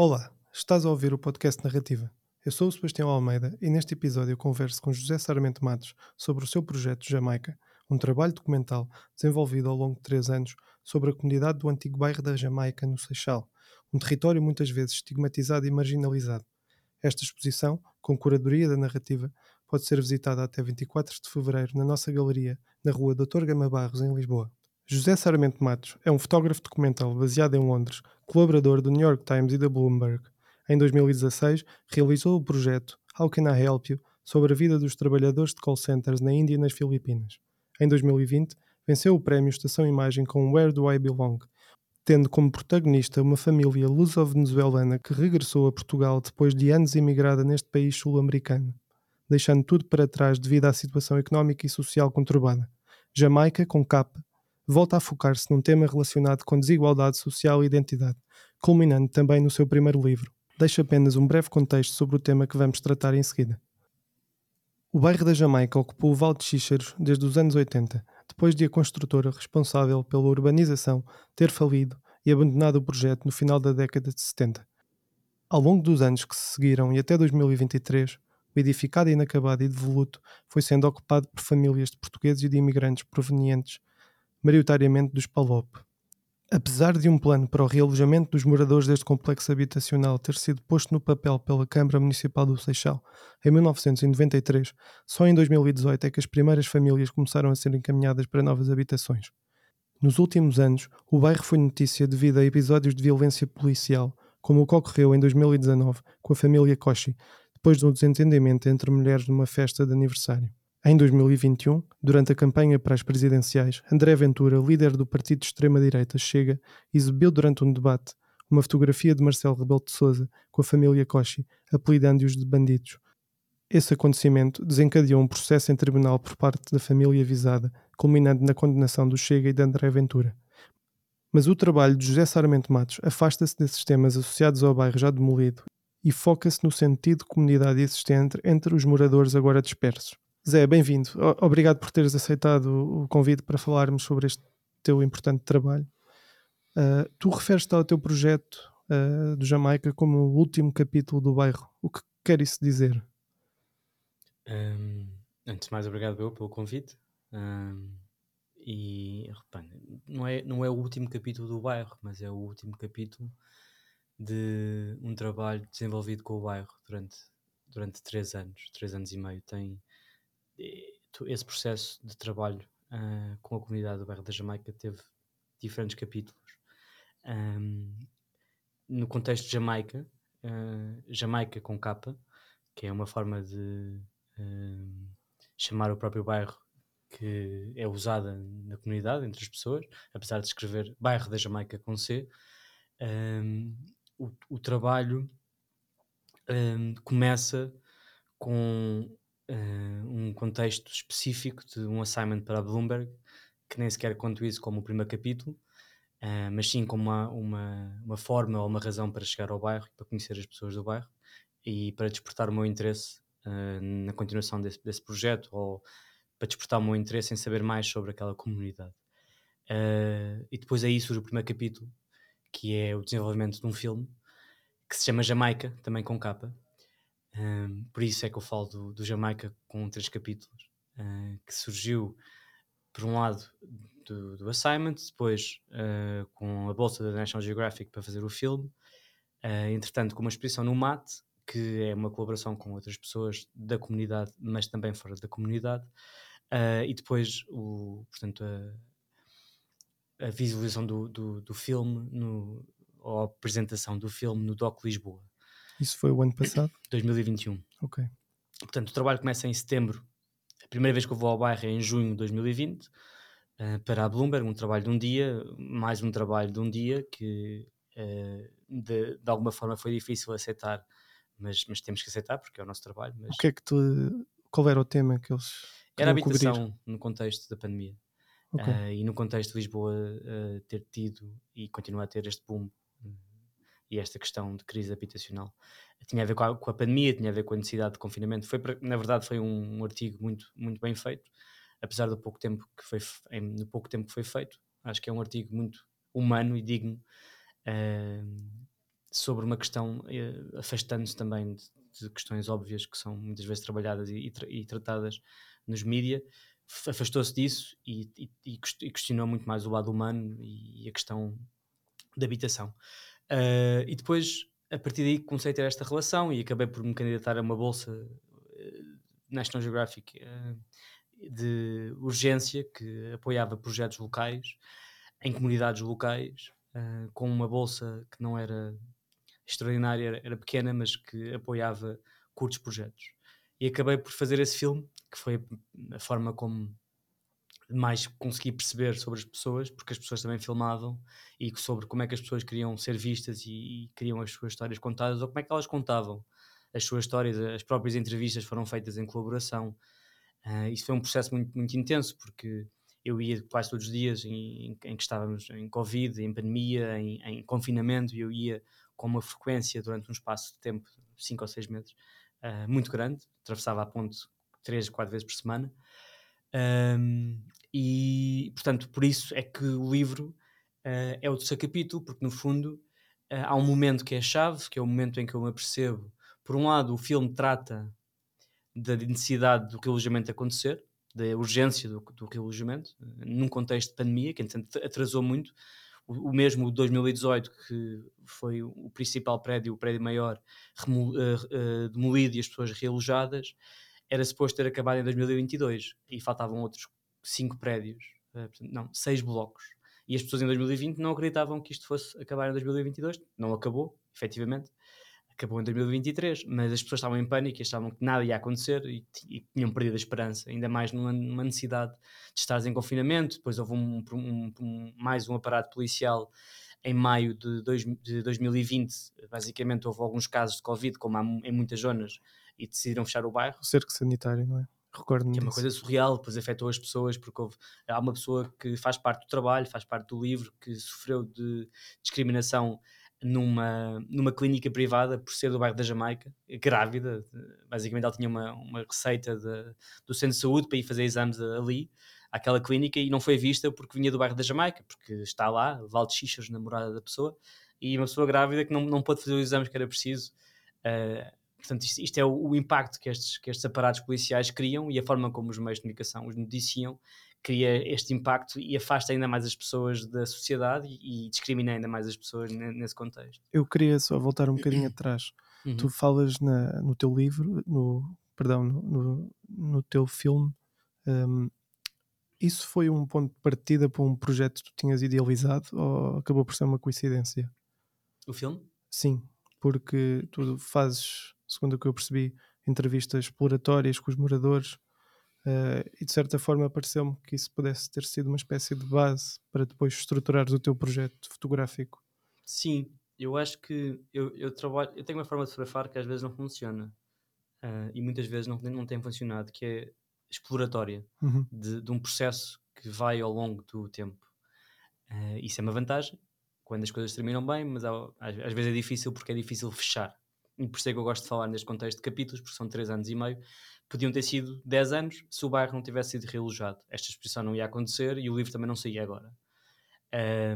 Olá, estás a ouvir o podcast Narrativa. Eu sou o Sebastião Almeida e neste episódio converso com José Sarmento Matos sobre o seu projeto Jamaica, um trabalho documental desenvolvido ao longo de três anos sobre a comunidade do antigo bairro da Jamaica, no Seixal, um território muitas vezes estigmatizado e marginalizado. Esta exposição, com curadoria da narrativa, pode ser visitada até 24 de fevereiro na nossa galeria, na rua Dr. Gama Barros, em Lisboa. José Sarmento Matos é um fotógrafo documental baseado em Londres, colaborador do New York Times e da Bloomberg. Em 2016, realizou o projeto How Can I Help You? sobre a vida dos trabalhadores de call centers na Índia e nas Filipinas. Em 2020, venceu o prémio Estação Imagem com Where Do I Belong? tendo como protagonista uma família luso-venezuelana que regressou a Portugal depois de anos imigrada neste país sul-americano, deixando tudo para trás devido à situação económica e social conturbada. Jamaica, com capa, volta a focar-se num tema relacionado com desigualdade social e identidade, culminando também no seu primeiro livro. Deixo apenas um breve contexto sobre o tema que vamos tratar em seguida. O bairro da Jamaica ocupou o Vale de Xíxaros desde os anos 80, depois de a construtora responsável pela urbanização ter falido e abandonado o projeto no final da década de 70. Ao longo dos anos que se seguiram e até 2023, o edificado inacabado e devoluto foi sendo ocupado por famílias de portugueses e de imigrantes provenientes maioritariamente dos PALOP. Apesar de um plano para o realojamento dos moradores deste complexo habitacional ter sido posto no papel pela Câmara Municipal do Seixal em 1993, só em 2018 é que as primeiras famílias começaram a ser encaminhadas para novas habitações. Nos últimos anos, o bairro foi notícia devido a episódios de violência policial, como o que ocorreu em 2019 com a família Koshi, depois de um desentendimento entre mulheres numa festa de aniversário. Em 2021, durante a campanha para as presidenciais, André Ventura, líder do partido de extrema-direita Chega, exibiu durante um debate uma fotografia de Marcelo Rebelo de Sousa com a família Cochi, apelidando-os de bandidos. Esse acontecimento desencadeou um processo em tribunal por parte da família visada, culminando na condenação do Chega e de André Ventura. Mas o trabalho de José Sarmento Matos afasta-se desses temas associados ao bairro já demolido e foca-se no sentido de comunidade existente entre os moradores agora dispersos. Zé, bem-vindo. Obrigado por teres aceitado o convite para falarmos sobre este teu importante trabalho. Uh, tu referes-te ao teu projeto uh, do Jamaica como o último capítulo do bairro. O que quer isso dizer? Um, antes de mais, obrigado eu pelo convite. Um, e não é, não é o último capítulo do bairro, mas é o último capítulo de um trabalho desenvolvido com o bairro durante, durante três anos, três anos e meio. Tem, esse processo de trabalho uh, com a comunidade do bairro da Jamaica teve diferentes capítulos. Um, no contexto de Jamaica, uh, Jamaica com capa, que é uma forma de chamar o próprio bairro que é usada na comunidade, entre as pessoas, apesar de escrever bairro da Jamaica com C, um, o, o, trabalho um, começa com um contexto específico de um assignment para a Bloomberg, que nem sequer conto isso como o primeiro capítulo, uh, mas sim como uma, uma, uma, forma ou uma razão para chegar ao bairro, para conhecer as pessoas do bairro e para despertar o meu interesse uh, na continuação desse, desse, projeto ou para despertar o meu interesse em saber mais sobre aquela comunidade. e depois aí surge o primeiro capítulo, que é o desenvolvimento de um filme que se chama Jamaica, também com capa, um, por isso é que eu falo do, do Jamaica com três capítulos, uh, que surgiu, por um lado, do, do assignment, depois uh, com a bolsa da National Geographic para fazer o filme, uh, entretanto, com uma exposição no MAT, que é uma colaboração com outras pessoas da comunidade, mas também fora da comunidade, e depois, o, portanto, a, a visualização do, do, do filme, no, ou a apresentação do filme no DOC Lisboa. Isso foi o ano passado? 2021. Ok. Portanto, o trabalho começa em setembro. A primeira vez que eu vou ao bairro é em junho de 2020, uh, eh, para a Bloomberg, um trabalho de um dia, mais um trabalho de um dia que uh, de, de, alguma forma foi difícil aceitar, mas, mas temos que aceitar porque é o nosso trabalho. Mas... O que é que tu. Qual era o tema que eles. Era a habitação cobrir? no contexto da pandemia. Okay. Uh, e no contexto de Lisboa ter tido e continuar a ter este boom e esta questão de crise habitacional. Tinha a ver com a, com a, pandemia, tinha a ver com a necessidade de confinamento. Foi, na verdade, foi um, artigo muito, muito bem feito, apesar do pouco tempo que foi, no pouco tempo que foi feito. Acho que é um artigo muito humano e digno uh, sobre uma questão, uh, afastando-se também de, de, questões óbvias que são muitas vezes trabalhadas e, e, e tratadas nos mídia, afastou-se disso e, e, questionou muito mais o lado humano e a questão da habitação. Uh, e depois, a partir daí, comecei a ter esta relação e acabei por me candidatar a uma bolsa uh, National Geographic uh, de urgência que apoiava projetos locais em comunidades locais, com uma bolsa que não era extraordinária, era, era pequena, mas que apoiava curtos projetos. E acabei por fazer esse filme, que foi a forma como mais consegui perceber sobre as pessoas, porque as pessoas também filmavam, e sobre como é que as pessoas queriam ser vistas e, e queriam as suas histórias contadas, ou como é que elas contavam as suas histórias, as próprias entrevistas foram feitas em colaboração. Uh, isso foi um processo muito, muito intenso, porque eu ia quase todos os dias em, em, em que estávamos em Covid, em pandemia, em, em, confinamento, e eu ia com uma frequência durante um espaço de tempo, cinco ou seis meses, uh, muito grande, atravessava a ponte três, quatro vezes por semana. Um, e, portanto, por isso é que o livro uh, é o terceiro capítulo, porque no fundo uh, há um momento que é chave, que é o momento em que eu me apercebo. Por um lado, o filme trata da necessidade do realojamento acontecer, da urgência do, do realojamento, uh, num contexto de pandemia, que entretanto atrasou muito. O, o mesmo 2018, que foi o principal prédio, o prédio maior, demolido e as pessoas realojadas, era suposto ter acabado em 2022 e faltavam outros cinco prédios, uh, não, seis blocos. E as pessoas em 2020 não acreditavam que isto fosse acabar em 2022. Não acabou, efetivamente. Acabou em 2023, mas as pessoas estavam em pânico e achavam que nada ia acontecer e, tinham perdido a esperança, ainda mais numa, necessidade de estar em confinamento. Depois houve um, um, um, mais um aparato policial em maio de, dois, de 2020. Basicamente, houve alguns casos de Covid, como há em muitas zonas, e decidiram fechar o bairro. Cerco sanitário, não é? Recordo que é uma coisa surreal, depois afetou as pessoas, porque houve, há uma pessoa que faz parte do trabalho, faz parte do livro, que sofreu de discriminação numa, numa clínica privada por ser do bairro da Jamaica, grávida. Basicamente, ela tinha uma, uma receita de, do centro de saúde para ir fazer exames ali, àquela clínica, e não foi vista porque vinha do bairro da Jamaica, porque está lá, Val de Xixas, namorada da pessoa, e uma pessoa grávida que não, não pôde fazer os exames que era preciso. Uh, Portanto, isto, isto é o, o, impacto que estes, que estes aparatos policiais criam e a forma como os meios de comunicação os noticiam cria este impacto e afasta ainda mais as pessoas da sociedade e, e discrimina ainda mais as pessoas nesse contexto. Eu queria só voltar um bocadinho atrás. Uhum. Tu falas na, no teu livro, no, perdão, no, no, teu filme, um, isso foi um ponto de partida para um projeto que tu tinhas idealizado ou acabou por ser uma coincidência? O filme? Sim, porque tu fazes segundo o que eu percebi, entrevistas exploratórias com os moradores, uh, e de certa forma pareceu-me que isso pudesse ter sido uma espécie de base para depois estruturares o teu projeto fotográfico. Sim, eu acho que eu, eu trabalho, eu tenho uma forma de fotografar que às vezes não funciona uh, e muitas vezes não, não tem funcionado, que é exploratória uhum. de, de, um processo que vai ao longo do tempo. Uh, isso é uma vantagem quando as coisas terminam bem, mas às, às vezes é difícil porque é difícil fechar e por isso é que eu gosto de falar neste contexto de capítulos, porque são 3 anos e meio, podiam ter sido 10 anos se o bairro não tivesse sido realojado. Esta exposição não ia acontecer e o livro também não saía agora.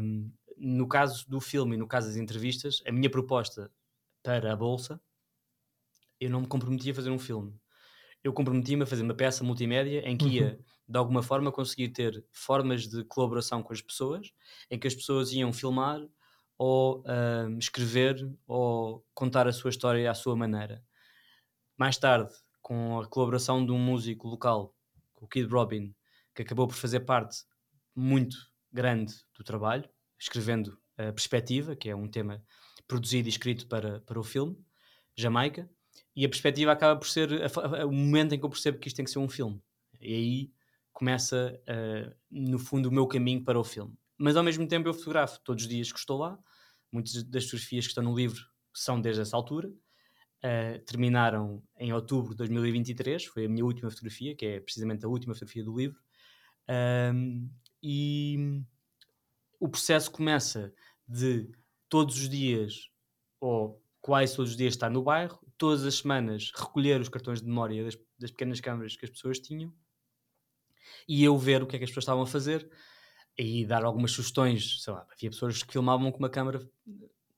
Um, no caso do filme e no caso das entrevistas, a minha proposta para a Bolsa, eu não me comprometia a fazer um filme. Eu comprometi-me a fazer uma peça multimédia em que ia, uhum. de alguma forma, conseguir ter formas de colaboração com as pessoas, em que as pessoas iam filmar ou uh, escrever ou contar a sua história à sua maneira. Mais tarde, com a colaboração de um músico local, o Kid Robin, que acabou por fazer parte muito grande do trabalho, escrevendo a Perspectiva, que é um tema produzido e escrito para, para o filme, Jamaica, e a perspectiva acaba por ser a, a, o momento em que eu percebo que isto tem que ser um filme. E aí começa, uh, no fundo, o meu caminho para o filme. Mas ao mesmo tempo eu fotografo todos os dias que estou lá, Muitas das fotografias que estão no livro são desde essa altura. Uh, terminaram em outubro de 2023, foi a minha última fotografia, que é precisamente a última fotografia do livro. Um, e o processo começa de todos os dias, ou quase todos os dias, estar no bairro, todas as semanas recolher os cartões de memória das, das pequenas câmaras que as pessoas tinham e eu ver o que é que as pessoas estavam a fazer e dar algumas sugestões. Sei lá, havia pessoas que filmavam com uma câmera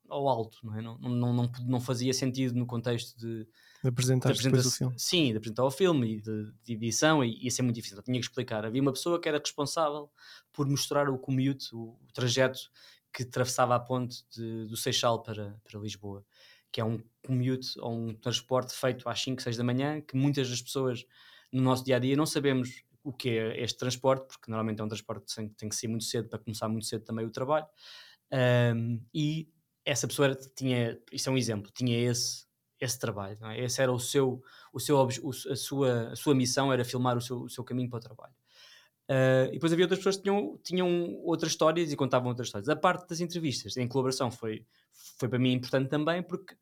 ao alto, não é? Não, não, não, não fazia sentido no contexto de, de apresentar de depois o filme. Sim, de apresentar o filme e de, de edição, e ia ser muito difícil. Eu tinha que explicar. Havia uma pessoa que era responsável por mostrar o commute, o, o trajeto que atravessava a ponte de, do Seixal para, para Lisboa, que é um commute ou um transporte feito às 5, 6 da manhã, que muitas das pessoas no nosso dia a dia não sabemos o que é este transporte, porque normalmente é um transporte que tem que ser muito cedo para começar muito cedo também o trabalho. Um, e essa pessoa tinha, isso é um exemplo, tinha esse, esse trabalho, é? esse era o seu, o seu o, a, sua, a sua missão era filmar o seu, o seu caminho para o trabalho. Uh, e depois havia outras pessoas que tinham, tinham outras histórias e contavam outras histórias. A parte das entrevistas em colaboração foi, foi para mim importante também porque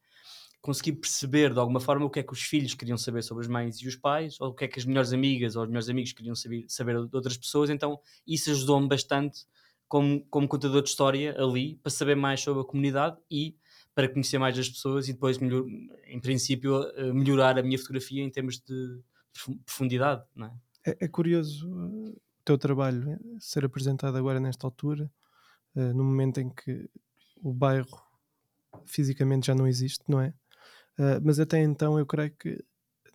consegui perceber de alguma forma o que é que os filhos queriam saber sobre as mães e os pais, ou o que é que as melhores amigas ou os melhores amigos queriam saber, saber de outras pessoas. Então isso ajudou-me bastante como, como contador de história ali para saber mais sobre a comunidade e para conhecer mais as pessoas e depois, melhor, em princípio, eh, melhorar a minha fotografia em termos de profundidade. É? É, é curioso uh, o teu trabalho eh, ser apresentado agora nesta altura, no momento em que o bairro fisicamente já não existe, não é? Uh, mas até então eu creio que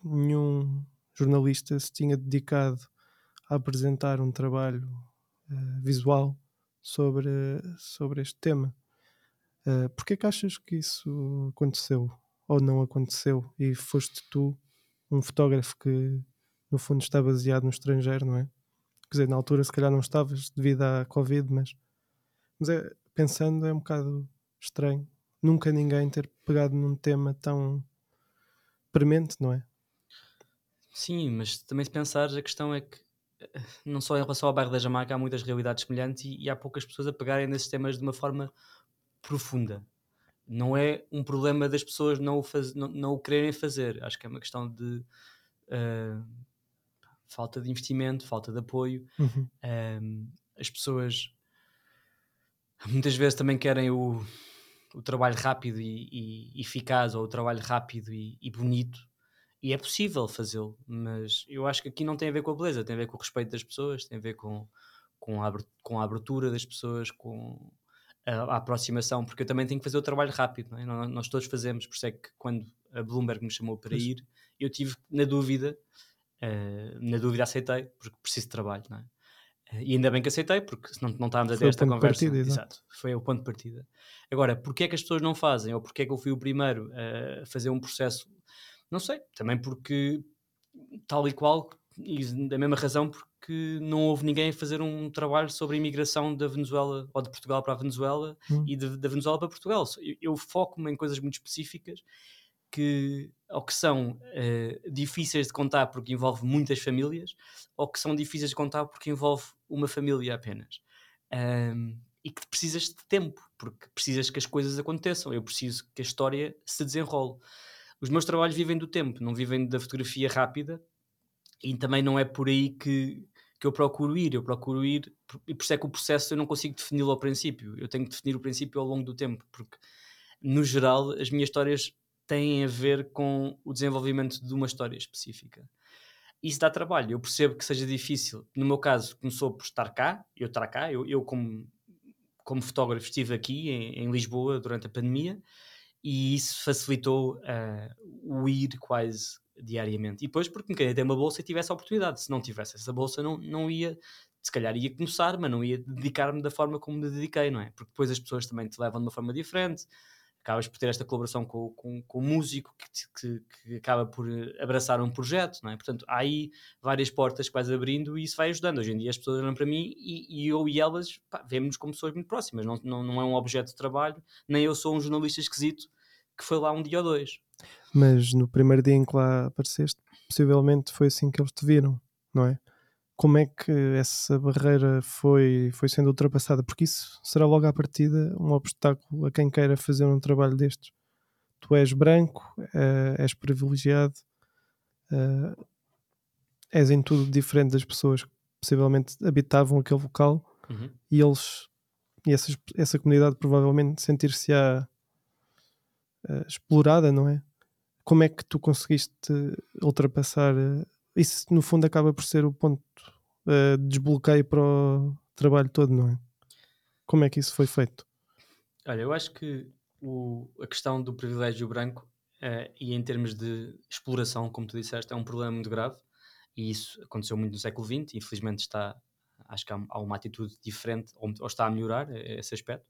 nenhum jornalista se tinha dedicado a apresentar um trabalho uh, visual sobre, sobre este tema. Uh, Porquê que achas que isso aconteceu ou não aconteceu e foste tu um fotógrafo que no fundo está baseado no estrangeiro, não é? Quer dizer, na altura se calhar não estavas devido à Covid, mas, mas é, pensando é um bocado estranho nunca ninguém ter pegado num tema tão premente, não é? Im, mas também se pensares, a questão é que eh, não só em relação ao bairro da Jamaica há muitas realidades semelhantes e, e há poucas pessoas a pegarem nesses temas de uma forma profunda. Não é um problema das pessoas não o, faz, não, não o quererem fazer. Acho que é uma questão de uh, falta de investimento, falta de apoio. Uhum. Uh, as pessoas muitas vezes também querem o, o trabalho rápido e, e, eficaz ou o trabalho rápido e, e bonito e é possível fazê-lo, mas eu acho que aqui não tem a ver com a beleza, tem a ver com o respeito das pessoas, tem a ver com, com, a, com a abertura das pessoas, com a, a, aproximação, porque eu também tenho que fazer o trabalho rápido, é? nós, nós, todos fazemos, por isso é que quando a Bloomberg me chamou para ir, eu tive na dúvida, uh, na dúvida aceitei, porque preciso de trabalho, não é? E ainda bem que aceitei, porque senão não estávamos a ter esta conversa. Partida, exato. Foi o ponto de partida. Agora, porquê é que as pessoas não fazem? Ou porquê é que eu fui o primeiro a fazer um processo? Não sei. Também porque, tal e qual, e da mesma razão, porque não houve ninguém a fazer um trabalho sobre a imigração da Venezuela ou de Portugal para a Venezuela hum. e de, da Venezuela para Portugal. Eu, eu foco-me em coisas muito específicas que ou que são uh, difíceis de contar porque envolve muitas famílias, ou que são difíceis de contar porque envolve uma família apenas. Um, e que precisas de tempo, porque precisas que as coisas aconteçam. Eu preciso que a história se desenrole. Os meus trabalhos vivem do tempo, não vivem da fotografia rápida, e também não é por aí que, que eu procuro ir. Eu procuro ir, e por isso é que o processo eu não consigo defini-lo ao princípio. Eu tenho que definir o princípio ao longo do tempo, porque no geral as minhas histórias têm a ver com o desenvolvimento de uma história específica. Isso dá trabalho, eu percebo que seja difícil. No meu caso, começou por estar cá, eu estar cá, eu, eu como, como fotógrafo estive aqui em, em, Lisboa durante a pandemia e isso facilitou uh, o ir quase diariamente. E depois porque me queria ter uma bolsa e tivesse a oportunidade. Se não tivesse essa bolsa, não, não ia, se calhar ia começar, mas não ia dedicar-me da forma como me dediquei, não é? Porque depois as pessoas também te levam de uma forma diferente acabas por ter esta colaboração com, com, com o músico que, que, que, acaba por abraçar um projeto, não é? Portanto, há aí várias portas que vais abrindo e isso vai ajudando. Hoje em dia as pessoas olham para mim e, e eu e elas vemos-nos como pessoas muito próximas, não, não, não é um objeto de trabalho, nem eu sou um jornalista esquisito que foi lá um dia ou dois. Mas no primeiro dia em que lá apareceste, possivelmente foi assim que eles te viram, não é? Como é que essa barreira foi, foi sendo ultrapassada? Porque isso será logo à partida um obstáculo a quem queira fazer um trabalho destes. Tu és branco, uh, és privilegiado, uh, és em tudo diferente das pessoas que possivelmente habitavam aquele local uhum. e eles e essas, essa comunidade provavelmente sentir-se-á uh, explorada, não é? Como é que tu conseguiste ultrapassar isso no fundo acaba por ser o ponto uh, de desbloqueio para o trabalho todo, não é? Como é que isso foi feito? Olha, eu acho que o, a questão do privilégio branco uh, e em termos de exploração, como tu disseste, é um problema muito grave e isso aconteceu muito no século XX. Infelizmente está, acho que há, há uma atitude diferente ou, ou, está a melhorar eh, esse aspecto.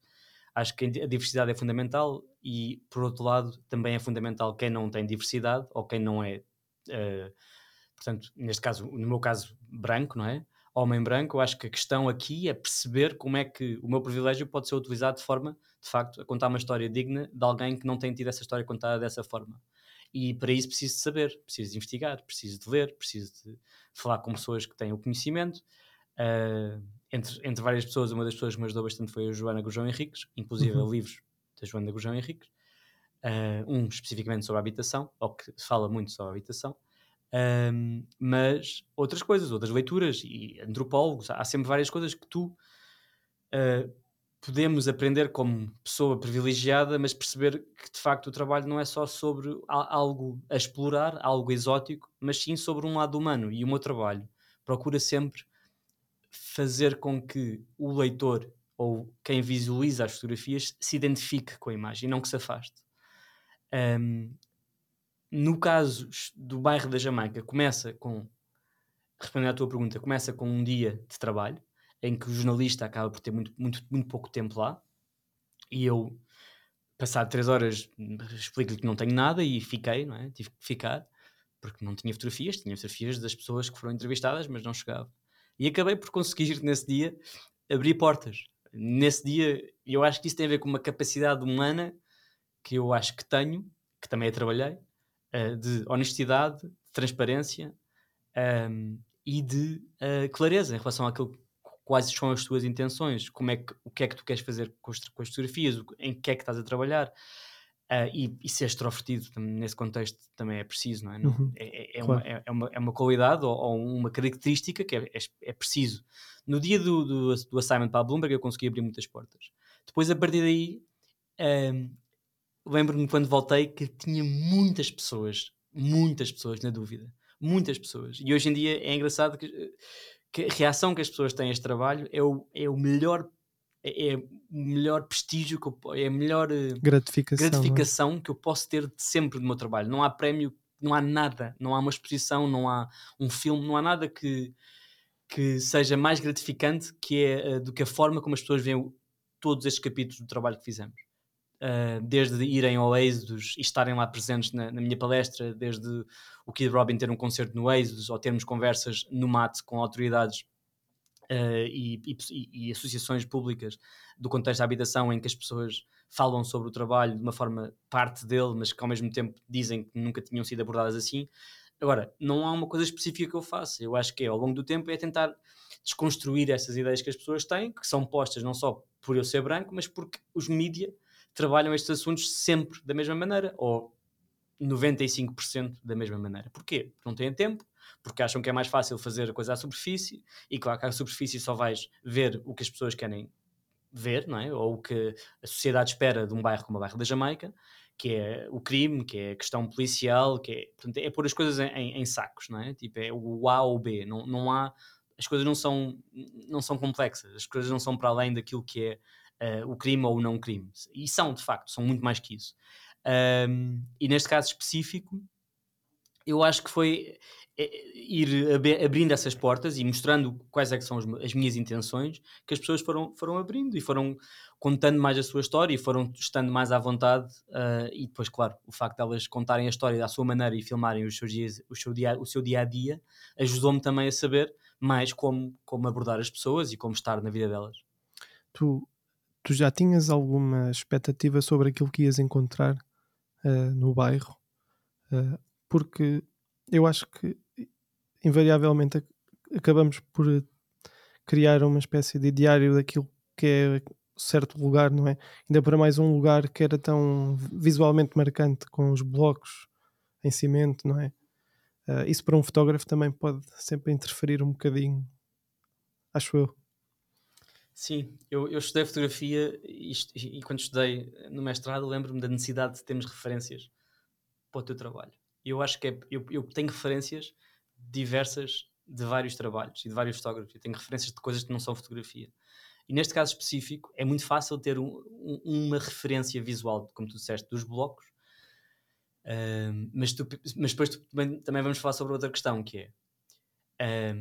Acho que a diversidade é fundamental e, por outro lado, também é fundamental quem não tem diversidade ou quem não é, uh, portanto, neste caso, no meu caso, branco, não é? Homem branco, eu acho que a questão aqui é perceber como é que o meu privilégio pode ser utilizado de forma, de facto, a contar uma história digna de alguém que não tem tido essa história contada dessa forma. E para isso preciso de saber, preciso de investigar, preciso de ler, preciso de falar com pessoas que têm o conhecimento. Uh, entre, entre várias pessoas, uma das pessoas que me ajudou bastante foi a Joana Gurjão Henriques, inclusive uhum. livros da Joana Gurjão Henriques, uh, um especificamente sobre a habitação, ou que fala muito sobre a habitação, um, mas outras coisas, outras leituras e antropólogos, há sempre várias coisas que tu uh, podemos aprender como pessoa privilegiada, mas perceber que de facto o trabalho não é só sobre algo a explorar, algo exótico, mas sim sobre um lado humano. E o meu trabalho procura sempre fazer com que o leitor ou quem visualiza as fotografias se identifique com a imagem não que se afaste. Um, no caso do bairro da Jamaica, começa com, respondendo à tua pergunta, começa com um dia de trabalho em que o jornalista acaba por ter muito, muito, muito pouco tempo lá e eu, passado três horas, explico-lhe que não tenho nada e fiquei, não é? Tive que ficar porque não tinha fotografias, tinha fotografias das pessoas que foram entrevistadas, mas não chegava. E acabei por conseguir, nesse dia, abrir portas. Nesse dia, eu acho que isso tem a ver com uma capacidade humana que eu acho que tenho, que também a trabalhei, uh, de honestidade, de transparência um, ehm, e de uh, clareza em relação àquilo quais são as tuas intenções, como é que, o que é que tu queres fazer com as, com as fotografias, em que é que estás a trabalhar. Uh, e, e ser extrovertido nesse contexto também é preciso, não é? Não, uhum, é, é, é claro. uma, é, uma, é uma qualidade ou, ou uma característica que é, é, é preciso. No dia do, do, do, assignment para a Bloomberg eu consegui abrir muitas portas. Depois, a partir daí, um, lembro-me quando voltei que tinha muitas pessoas, muitas pessoas na dúvida. Muitas pessoas. E hoje em dia é engraçado que, que a reação que as pessoas têm a este trabalho é o, é o melhor é, é o melhor prestígio, que eu, é a melhor eh, gratificação, é? gratificação é? que eu posso ter sempre do meu trabalho. Não há prémio, não há nada, não há uma exposição, não há um filme, não há nada que, que seja mais gratificante que é, uh, do que a forma como as pessoas veem todos estes capítulos do trabalho que fizemos. Uh, desde irem ao Êxodos e estarem lá presentes na, na, minha palestra, desde o Kid Robin ter um concerto no Êxodos ou termos conversas no MAT com autoridades uh, e, e, e, associações públicas do contexto da habitação em que as pessoas falam sobre o trabalho de uma forma parte dele, mas que ao mesmo tempo dizem que nunca tinham sido abordadas assim. Agora, não há uma coisa específica que eu faça. Eu acho que é, ao longo do tempo é tentar desconstruir essas ideias que as pessoas têm, que são postas não só por eu ser branco, mas porque os mídias trabalham estes assuntos sempre da mesma maneira, ou 95% da mesma maneira. Porquê? Porque não têm tempo, porque acham que é mais fácil fazer a coisa à superfície, e claro que à superfície só vais ver o que as pessoas querem ver, não é? ou o que a sociedade espera de um bairro como o bairro da Jamaica, que é o crime, que é a questão policial, que é, portanto, é pôr as coisas em, em, sacos, não é? Tipo, é o A ou B, não, não há, as coisas não são, não são complexas, as coisas não são para além daquilo que é uh, o crime ou o não crime, e são, de facto, são muito mais que isso. Um, e neste caso específico, eu acho que foi é, ir abrindo essas portas e mostrando quais é que são as minhas intenções que as pessoas foram, foram abrindo e foram contando mais a sua história e foram estando mais à vontade uh, e depois, claro, o facto de elas contarem a história da sua maneira e filmarem os seus dias, o, seu dia, o seu dia a dia ajudou-me também a saber mais como, como abordar as pessoas e como estar na vida delas. Tu, tu já tinhas alguma expectativa sobre aquilo que ias encontrar uh, no bairro? Uh, porque eu acho que invariavelmente acabamos por criar uma espécie de diário daquilo que é certo lugar, não é? Ainda para mais um lugar que era tão visualmente marcante, com os blocos em cimento, não é? Uh, isso para um fotógrafo também pode sempre interferir um bocadinho, acho eu. Sim, eu, eu estudei fotografia e, e, quando estudei no mestrado lembro-me da necessidade de termos referências para o teu trabalho. Eu acho que é, eu, eu tenho referências diversas de vários trabalhos e de vários fotógrafos. Eu tenho referências de coisas que não são fotografia. E neste caso específico, é muito fácil ter um, um, uma referência visual, como tu disseste, dos blocos. Uh, mas, tu, mas depois tu, também, também, vamos falar sobre outra questão, que é...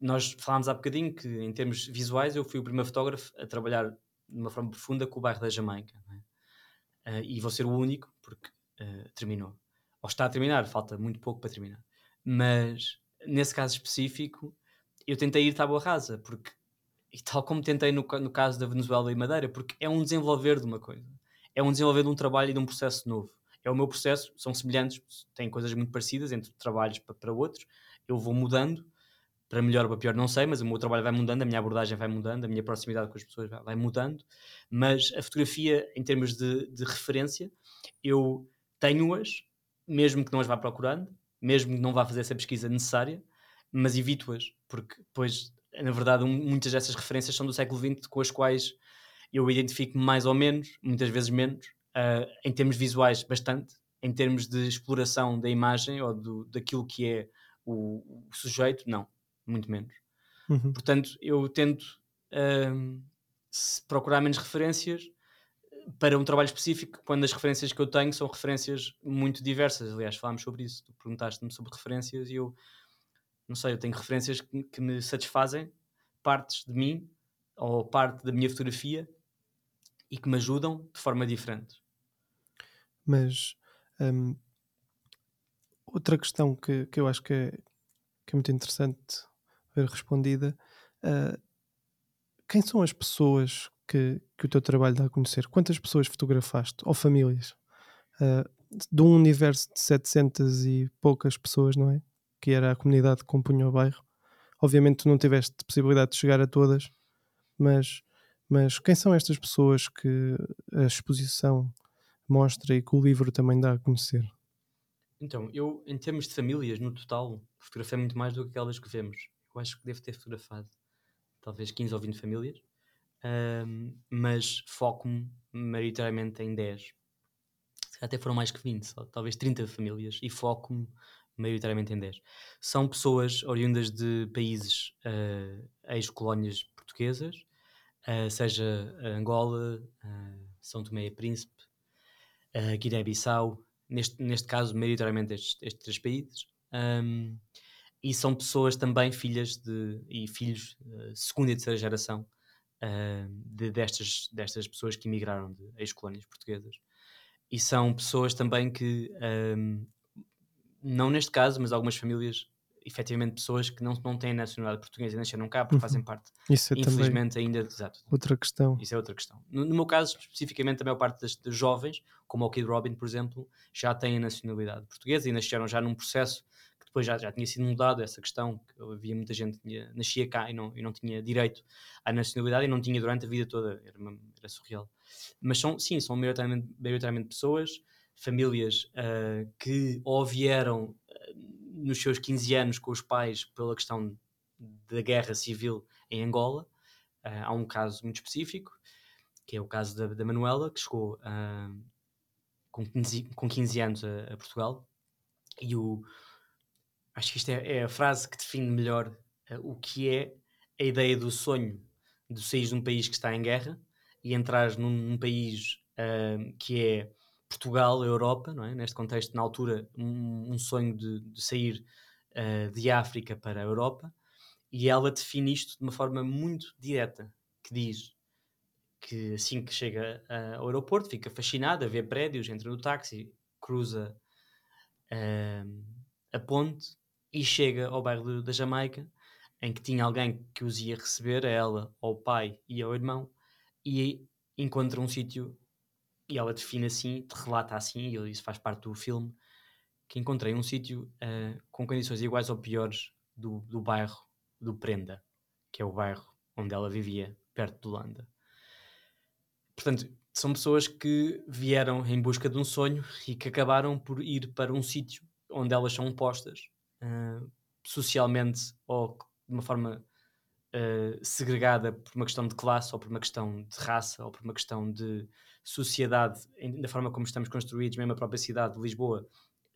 Nós falámos há bocadinho que, em termos visuais, eu fui o primeiro fotógrafo a trabalhar de uma forma profunda com o bairro da Jamaica. Uh, e vou ser o único, porque uh, terminou. Ou está a terminar, falta muito pouco para terminar. Mas, nesse caso específico, eu tentei ir tábua rasa, porque, e tal como tentei no, no caso da Venezuela e Madeira, porque é um desenvolver de uma coisa. É um desenvolver de um trabalho e de um processo novo. É o meu processo, são semelhantes, têm coisas muito parecidas entre trabalhos para, para outros. Eu vou mudando, para melhor ou para pior, não sei, mas o meu trabalho vai mudando, a minha abordagem vai mudando, a minha proximidade com as pessoas vai, mudando. Mas a fotografia, em termos de, de referência, eu tenho-as, mesmo que não as vá procurando, mesmo que não vá fazer essa pesquisa necessária, mas evito-as, porque depois, na verdade, muitas dessas referências são do século XX com as quais eu identifico mais ou menos, muitas vezes menos, uh, em termos visuais, bastante, em termos de exploração da imagem ou do, daquilo que é o, o sujeito, não muito menos. Uhum. Portanto, eu tento procurar menos referências para um trabalho específico, quando as referências que eu tenho são referências muito diversas. Aliás, falámos sobre isso. Tu perguntaste-me sobre referências e eu não sei, eu tenho referências que, que, me satisfazem, partes de mim ou parte da minha fotografia e que me ajudam de forma diferente. Mas hum, outra questão que, que eu acho que é, que é muito interessante ver respondida. Uh, quem são as pessoas que, que o teu trabalho dá a conhecer? Quantas pessoas fotografaste? Ou famílias? Uh, de um universo de 700 e poucas pessoas, não é? Que era a comunidade que compunha o bairro. Obviamente tu não tiveste possibilidade de chegar a todas, mas, mas quem são estas pessoas que a exposição mostra e que o livro também dá a conhecer? Então, eu, em termos de famílias, no total, fotografei muito mais do que aquelas que vemos eu acho que devo ter fotografado talvez 15 ou 20 famílias, um, mas foco-me maioritariamente em 10. Até foram mais que 20, só, talvez 30 famílias, e foco-me maioritariamente em 10. São pessoas oriundas de países uh, ex-colónias portuguesas, uh, seja Angola, uh, São Tomé e Príncipe, uh, Guiné-Bissau, neste, neste caso, maioritariamente estes, estes três países. Um, e são pessoas também filhas de, e filhos uh, segunda e terceira geração uh, de, destas, destas pessoas que emigraram de ex-colónias portuguesas. E são pessoas também que, um, ehm, não neste caso, mas algumas famílias, efetivamente pessoas que não, não têm nacionalidade portuguesa e nasceram cá porque uhum. fazem parte, Isso é infelizmente, ainda. Exato. Outra questão. Isso é outra questão. No, no meu caso, especificamente, a maior parte das, dos jovens, como o Kid Robin, por exemplo, já têm a nacionalidade portuguesa e nasceram já num processo depois já, já tinha sido mudado essa questão, que havia muita gente que nascia cá e não, e não tinha direito à nacionalidade e não tinha durante a vida toda, era, uma, era surreal. Mas são, sim, são maioritariamente, pessoas, famílias uh, que ou vieram uh, nos seus 15 anos com os pais pela questão da guerra civil em Angola, uh, há um caso muito específico, que é o caso da, da Manuela, que chegou com, 15, com 15 anos a, a Portugal, e o, acho que isto é, é, a frase que define melhor uh, o que é a ideia do sonho de sair de um país que está em guerra e entrar num, num país uh, que é Portugal, Europa, não é? neste contexto, na altura, um, um sonho de, de sair uh, de África para a Europa, e ela define isto de uma forma muito direta, que diz que assim que chega ao aeroporto fica fascinada, vê prédios, entra no táxi, cruza uh, a ponte e chega ao bairro da Jamaica, em que tinha alguém que os ia receber, a ela, ao pai e ao irmão, e encontra um sítio, e ela define assim, relata assim, e isso faz parte do filme, que encontrei um sítio uh, com condições iguais ou piores do, do bairro do Prenda, que é o bairro onde ela vivia, perto de Holanda. Portanto, são pessoas que vieram em busca de um sonho e que acabaram por ir para um sítio onde elas são postas uh, socialmente ou de uma forma uh, segregada por uma questão de classe ou por uma questão de raça ou por uma questão de sociedade, da forma como estamos construídos, mesmo a própria cidade de Lisboa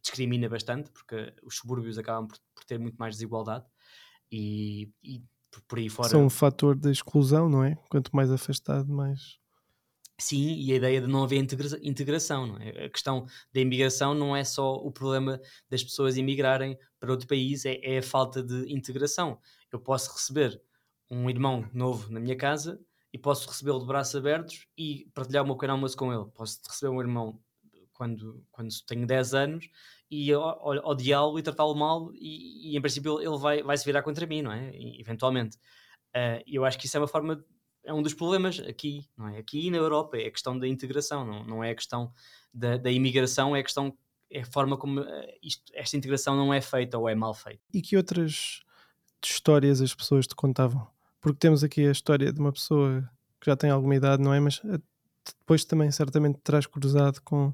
discrimina bastante, porque os subúrbios acabam por, por ter muito mais desigualdade e, e por, por aí fora. São um fator de exclusão, não é? Quanto mais afastado, mais. Sim, e a ideia de não haver integra integração, não é? A questão da imigração não é só o problema das pessoas imigrarem para outro país, é, é a falta de integração. Eu posso receber um irmão novo na minha casa e posso recebê-lo de braços abertos e partilhar o meu pequeno almoço com ele. Posso receber um irmão quando, quando tenho 10 anos e odiá-lo e tratá-lo mal e, e, em princípio ele vai, vai se virar contra mim, não é? E, eventualmente. Uh, eu acho que isso é uma forma é um dos problemas aqui, não é? Aqui na Europa é a questão da integração, não, não é a questão da, da imigração, é a questão, é a forma como eh, isto, esta integração não é feita ou é mal feita. E que outras histórias as pessoas te contavam? Porque temos aqui a história de uma pessoa que já tem alguma idade, não é? Mas eh, depois também certamente terás cruzado com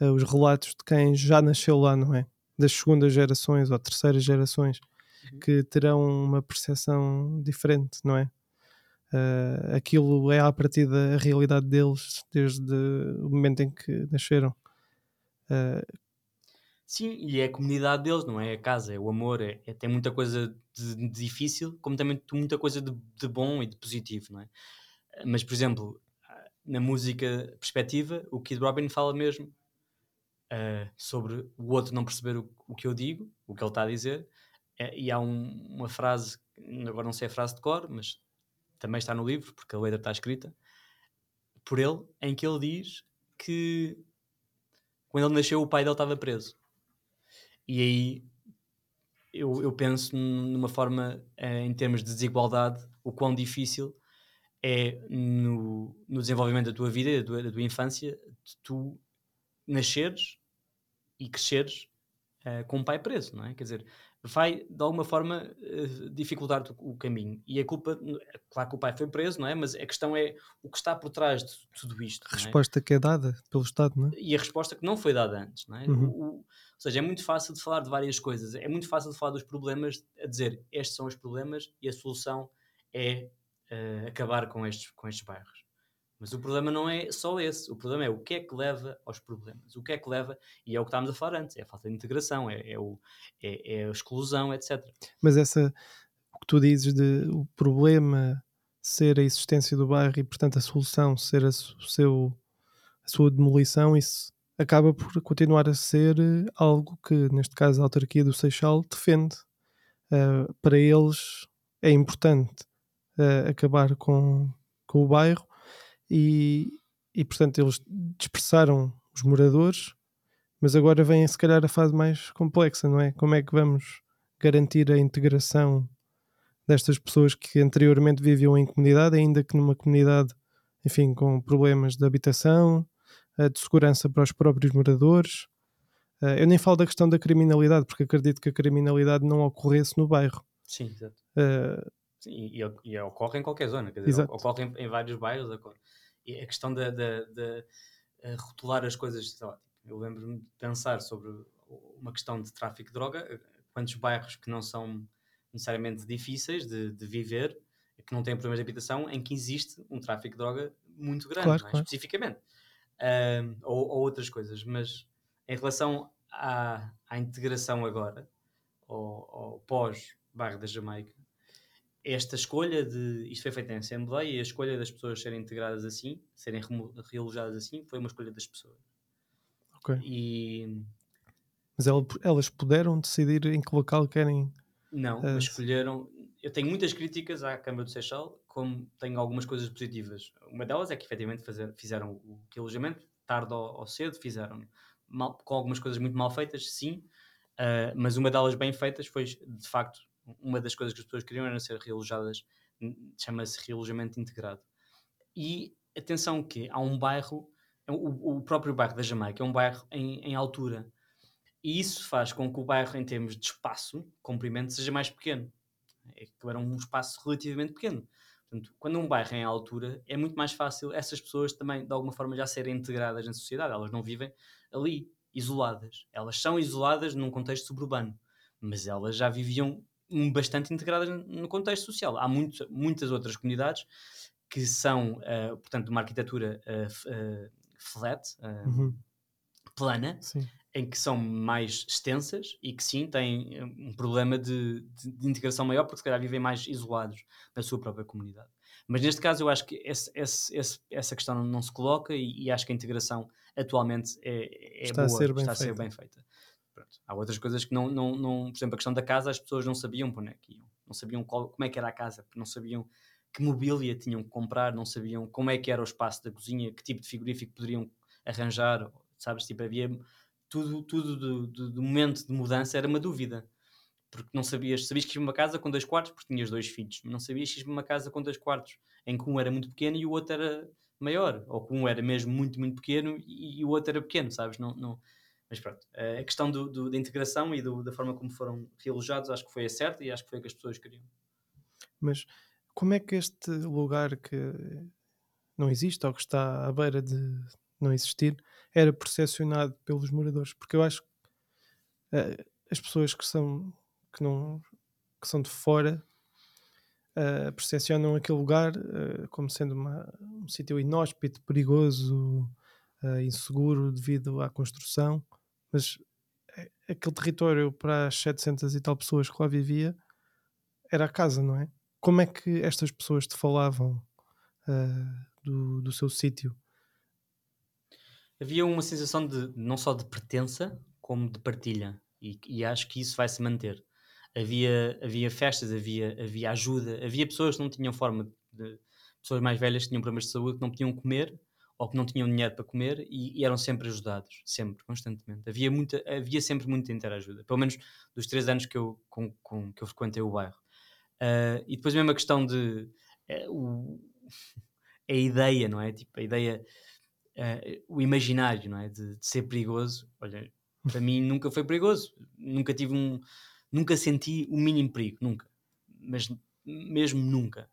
uh, os relatos de quem já nasceu lá, não é? Das segundas gerações ou terceiras gerações uhum. que terão uma percepção diferente, não é? Uh, aquilo é a partir da realidade deles desde o momento em que nasceram. Uh, Sim, e é a comunidade deles, não é a casa, é o amor, é, é tem muita coisa de, de, difícil, como também muita coisa de, de, bom e de positivo, não é? Mas, por exemplo, na música perspectiva, o Kid Robin fala mesmo uh, sobre o outro não perceber o, o, que eu digo, o que ele está a dizer, e há um, uma frase, agora não sei a frase de cor, mas também está no livro, porque a letra está escrita, por ele, em que ele diz que quando ele nasceu o pai dele estava preso. E aí eu, eu penso numa forma, eh, em termos de desigualdade, o quão difícil é no, no desenvolvimento da tua vida da tua, da tua infância tu nasceres e cresceres uh, com um pai preso, não é? Quer dizer, vai de alguma forma uh, dificultar o caminho. E a culpa, claro que o pai foi preso, não é? Mas a questão é o que está por trás de tudo isto. A é? resposta é? que é dada pelo Estado, não é? E a resposta que não foi dada antes, não é? Uhum. O, ou seja, é muito fácil de falar de várias coisas. É muito fácil de falar dos problemas, a dizer estes são os problemas e a solução é uh, acabar com estes, com estes bairros. Mas o problema não é só esse. O problema é o que é que leva aos problemas. O que é que leva, e é o que estávamos a falar antes, é a falta de integração, é, é, o, é, é a exclusão, etc. Mas essa, o que tu dizes de o problema ser a existência do bairro e, portanto, a solução ser a, seu, a sua demolição, isso acaba por continuar a ser eh, algo que, neste caso, a autarquia do Seixal defende. Uh, para eles é importante uh, acabar com, com o bairro e, e portanto eles dispersaram os moradores, mas agora vem se calhar a fase mais complexa, não é? Como é que vamos garantir a integração destas pessoas que anteriormente viviam em comunidade, ainda que numa comunidade, enfim, com problemas de habitação, eh, de segurança para os próprios moradores. Eh, eu nem falo da questão da criminalidade, porque acredito que a criminalidade não ocorresse no bairro. Sim, exato. Sim, e, e, ocorre em qualquer zona, quer dizer, ocorre em, em, vários bairros. Ocorre. E a questão de, de, de uh, rotular as coisas, sei lá, eu lembro-me de pensar sobre uma questão de tráfico de droga, eh, quantos bairros que não são necessariamente difíceis de, de viver, que não têm problemas de habitação, em que existe um tráfico de droga muito grande, claro, é? claro. especificamente. Uh, ou, ou, outras coisas, mas em relação à, à integração agora, ou, ou pós-bairro da Jamaica, esta escolha de. Isto foi feito em Assembleia e a escolha das pessoas serem integradas assim, serem realojadas assim, foi uma escolha das pessoas. Ok. E. Mas elas puderam decidir em que local querem. Não, uh... escolheram. Eu tenho muitas críticas à Câmara do Seixal, como tenho algumas coisas positivas. Uma delas é que efetivamente fazer, fizeram o alojamento, tarde ou, ou cedo, fizeram mal, com algumas coisas muito mal feitas, sim, uh, mas uma delas bem feitas foi de facto uma das coisas que as pessoas queriam era ser realojadas, chama-se realojamento integrado. E atenção que há um bairro, é o, o próprio bairro da Jamaica é um bairro em, em, altura. E isso faz com que o bairro, em termos de espaço, comprimento, seja mais pequeno. É que era um espaço relativamente pequeno. Portanto, quando um bairro é em altura, é muito mais fácil essas pessoas também, de alguma forma, já serem integradas na sociedade. Elas não vivem ali, isoladas. Elas são isoladas num contexto suburbano, mas elas já viviam bastante integradas no contexto social. Há muito, muitas outras comunidades que são, uh, portanto, de uma arquitetura uh, flat, uhum. plana, em que são mais extensas e que sim têm um problema de, de, de integração maior, porque se calhar vivem mais isolados na sua própria comunidade. Mas neste caso eu acho que esse, esse, esse, essa questão não se coloca e, e, acho que a integração atualmente é, é está boa, a está feita. a ser bem feita. Pronto. Há outras coisas que não, não, não, por exemplo, a questão da casa, as pessoas não sabiam para onde é que iam, não sabiam qual, como é que era a casa, não sabiam que mobília tinham que comprar, não sabiam como é que era o espaço da cozinha, que tipo de frigorífico poderiam arranjar, sabes? Tipo, havia tudo, tudo do, do, do momento de mudança era uma dúvida porque não sabias, sabias que ias uma casa com dois quartos porque tinhas dois filhos, não sabias que ias uma casa com dois quartos, em que um era muito pequeno e o outro era maior, ou que um era mesmo muito, muito pequeno e, e o outro era pequeno, sabes? Não, não... Mas pronto, a questão do, do, da integração e do, da forma como foram realojados acho que foi a certa e acho que foi o que as pessoas queriam. Mas como é que este lugar que não existe ou que está à beira de não existir era percepcionado pelos moradores? Porque eu acho que uh, as pessoas que são que não que são de fora uh, percepcionam aquele lugar uh, como sendo uma, um sítio inóspito, perigoso, inseguro devido à construção, mas aquele território para as 700 e tal pessoas que lá vivia era a casa, não é? Como é que estas pessoas te falavam do, do seu sítio? Havia uma sensação de não só de pertença, como de partilha, e, e acho que isso vai se manter havia, havia festas, havia, havia ajuda, havia pessoas que não tinham forma de. pessoas mais velhas que tinham problemas de saúde que não podiam comer ou que não tinham dinheiro para comer e, e eram sempre ajudados, sempre, constantemente. Havia, muita, havia sempre muita interajuda, pelo menos dos três anos que eu, com, com, que eu frequentei o bairro. Uh, e depois mesmo a questão de. Uh, o, a ideia, não é? Tipo, a ideia. Uh, o imaginário, não é? De, de ser perigoso. Olha, para mim nunca foi perigoso. Nunca tive um nunca senti o mínimo perigo, nunca. Mas mesmo nunca.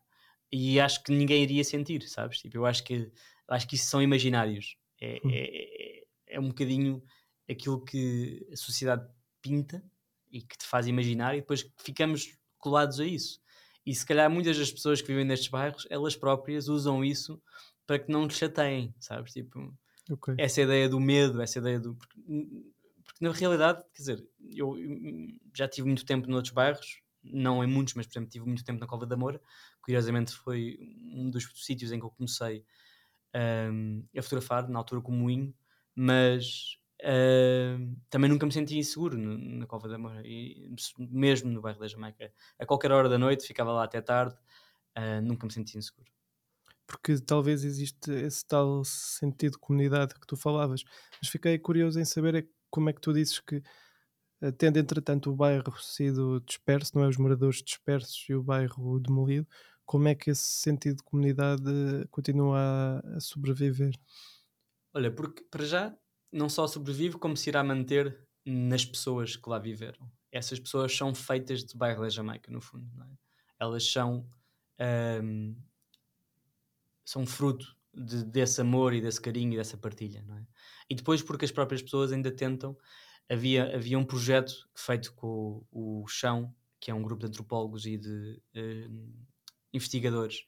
E acho que ninguém iria sentir, sabes? Tipo, eu acho que, acho que isso são imaginários. É, hum. é, é um bocadinho aquilo que a sociedade pinta e que te faz imaginar e depois ficamos colados a isso. E se calhar muitas das pessoas que vivem nestes bairros, elas próprias usam isso para que não te chateiem, sabes? Tipo, okay. essa ideia do medo, essa ideia do. Porque porque na realidade, quer dizer, eu já tive muito tempo noutros bairros, não em muitos, mas por exemplo, tive muito tempo na Cova da Moura. Curiosamente, foi um dos sítios em que eu comecei um, a fotografar, na altura com o Moinho, mas uh, também nunca me senti inseguro no, na Cova da Moura, mesmo no bairro da Jamaica. A qualquer hora da noite, ficava lá até tarde, uh, nunca me senti inseguro porque talvez existe esse tal sentido de comunidade que tu falavas. Mas fiquei curioso em saber é como é que tu dizes que, eh, tendo entretanto o bairro sido disperso, não é? Os moradores dispersos e o bairro demolido, como é que esse sentido de comunidade continua a, sobreviver? Olha, porque para já não só sobrevive, como se irá manter nas pessoas que lá viveram. Essas pessoas são feitas de bairro da Jamaica, no fundo, é? Elas são, um, são fruto de, desse amor e desse carinho e dessa partilha, é? E depois porque as próprias pessoas ainda tentam, havia, havia um projeto feito com o, o Chão, que é um grupo de antropólogos e de uh, investigadores,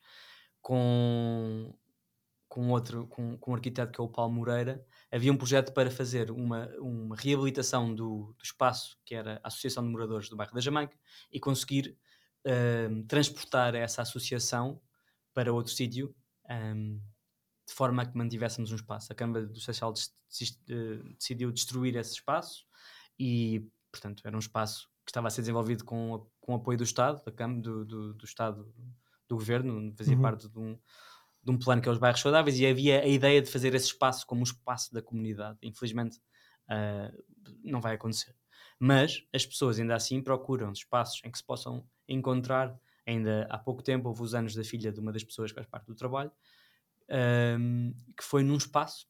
com, com outro, com, com um arquiteto que é o Paulo Moreira, havia um projeto para fazer uma, uma reabilitação do, do espaço que era a Associação de Moradores do Bairro da Jamaica e conseguir uh, transportar essa associação para outro sítio um, de forma a que mantivéssemos um espaço. A Câmara do Seixal decidiu destruir esse espaço e, portanto, era um espaço que estava a ser desenvolvido com, com apoio do Estado, da Câmara, do, do, do Estado, do Governo, fazia uhum. parte de um, de um plano que é os bairros saudáveis e havia a ideia de fazer esse espaço como um espaço da comunidade. Infelizmente, uh, não vai acontecer. Mas as pessoas ainda assim procuram espaços em que se possam encontrar. Ainda há pouco tempo houve os anos da filha de uma das pessoas que faz parte do trabalho que foi num espaço,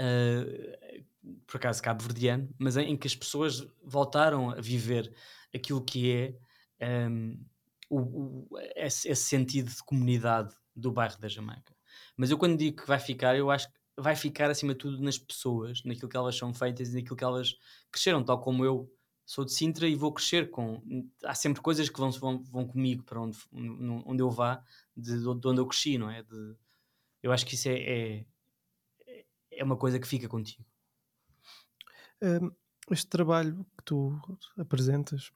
uh, por acaso cabo-verdiano, mas em, em, que as pessoas voltaram a viver aquilo que é um, o, o, esse, esse, sentido de comunidade do bairro da Jamaica. Mas eu quando digo que vai ficar, eu acho que vai ficar acima de tudo nas pessoas, naquilo que elas são feitas e naquilo que elas cresceram, tal como eu sou de Sintra e vou crescer com. Há sempre coisas que vão, vão, vão comigo para onde, onde eu vá, de, de onde eu cresci, não é? De, eu acho que isso é, é, é uma coisa que fica contigo. Um, este trabalho que tu apresentas,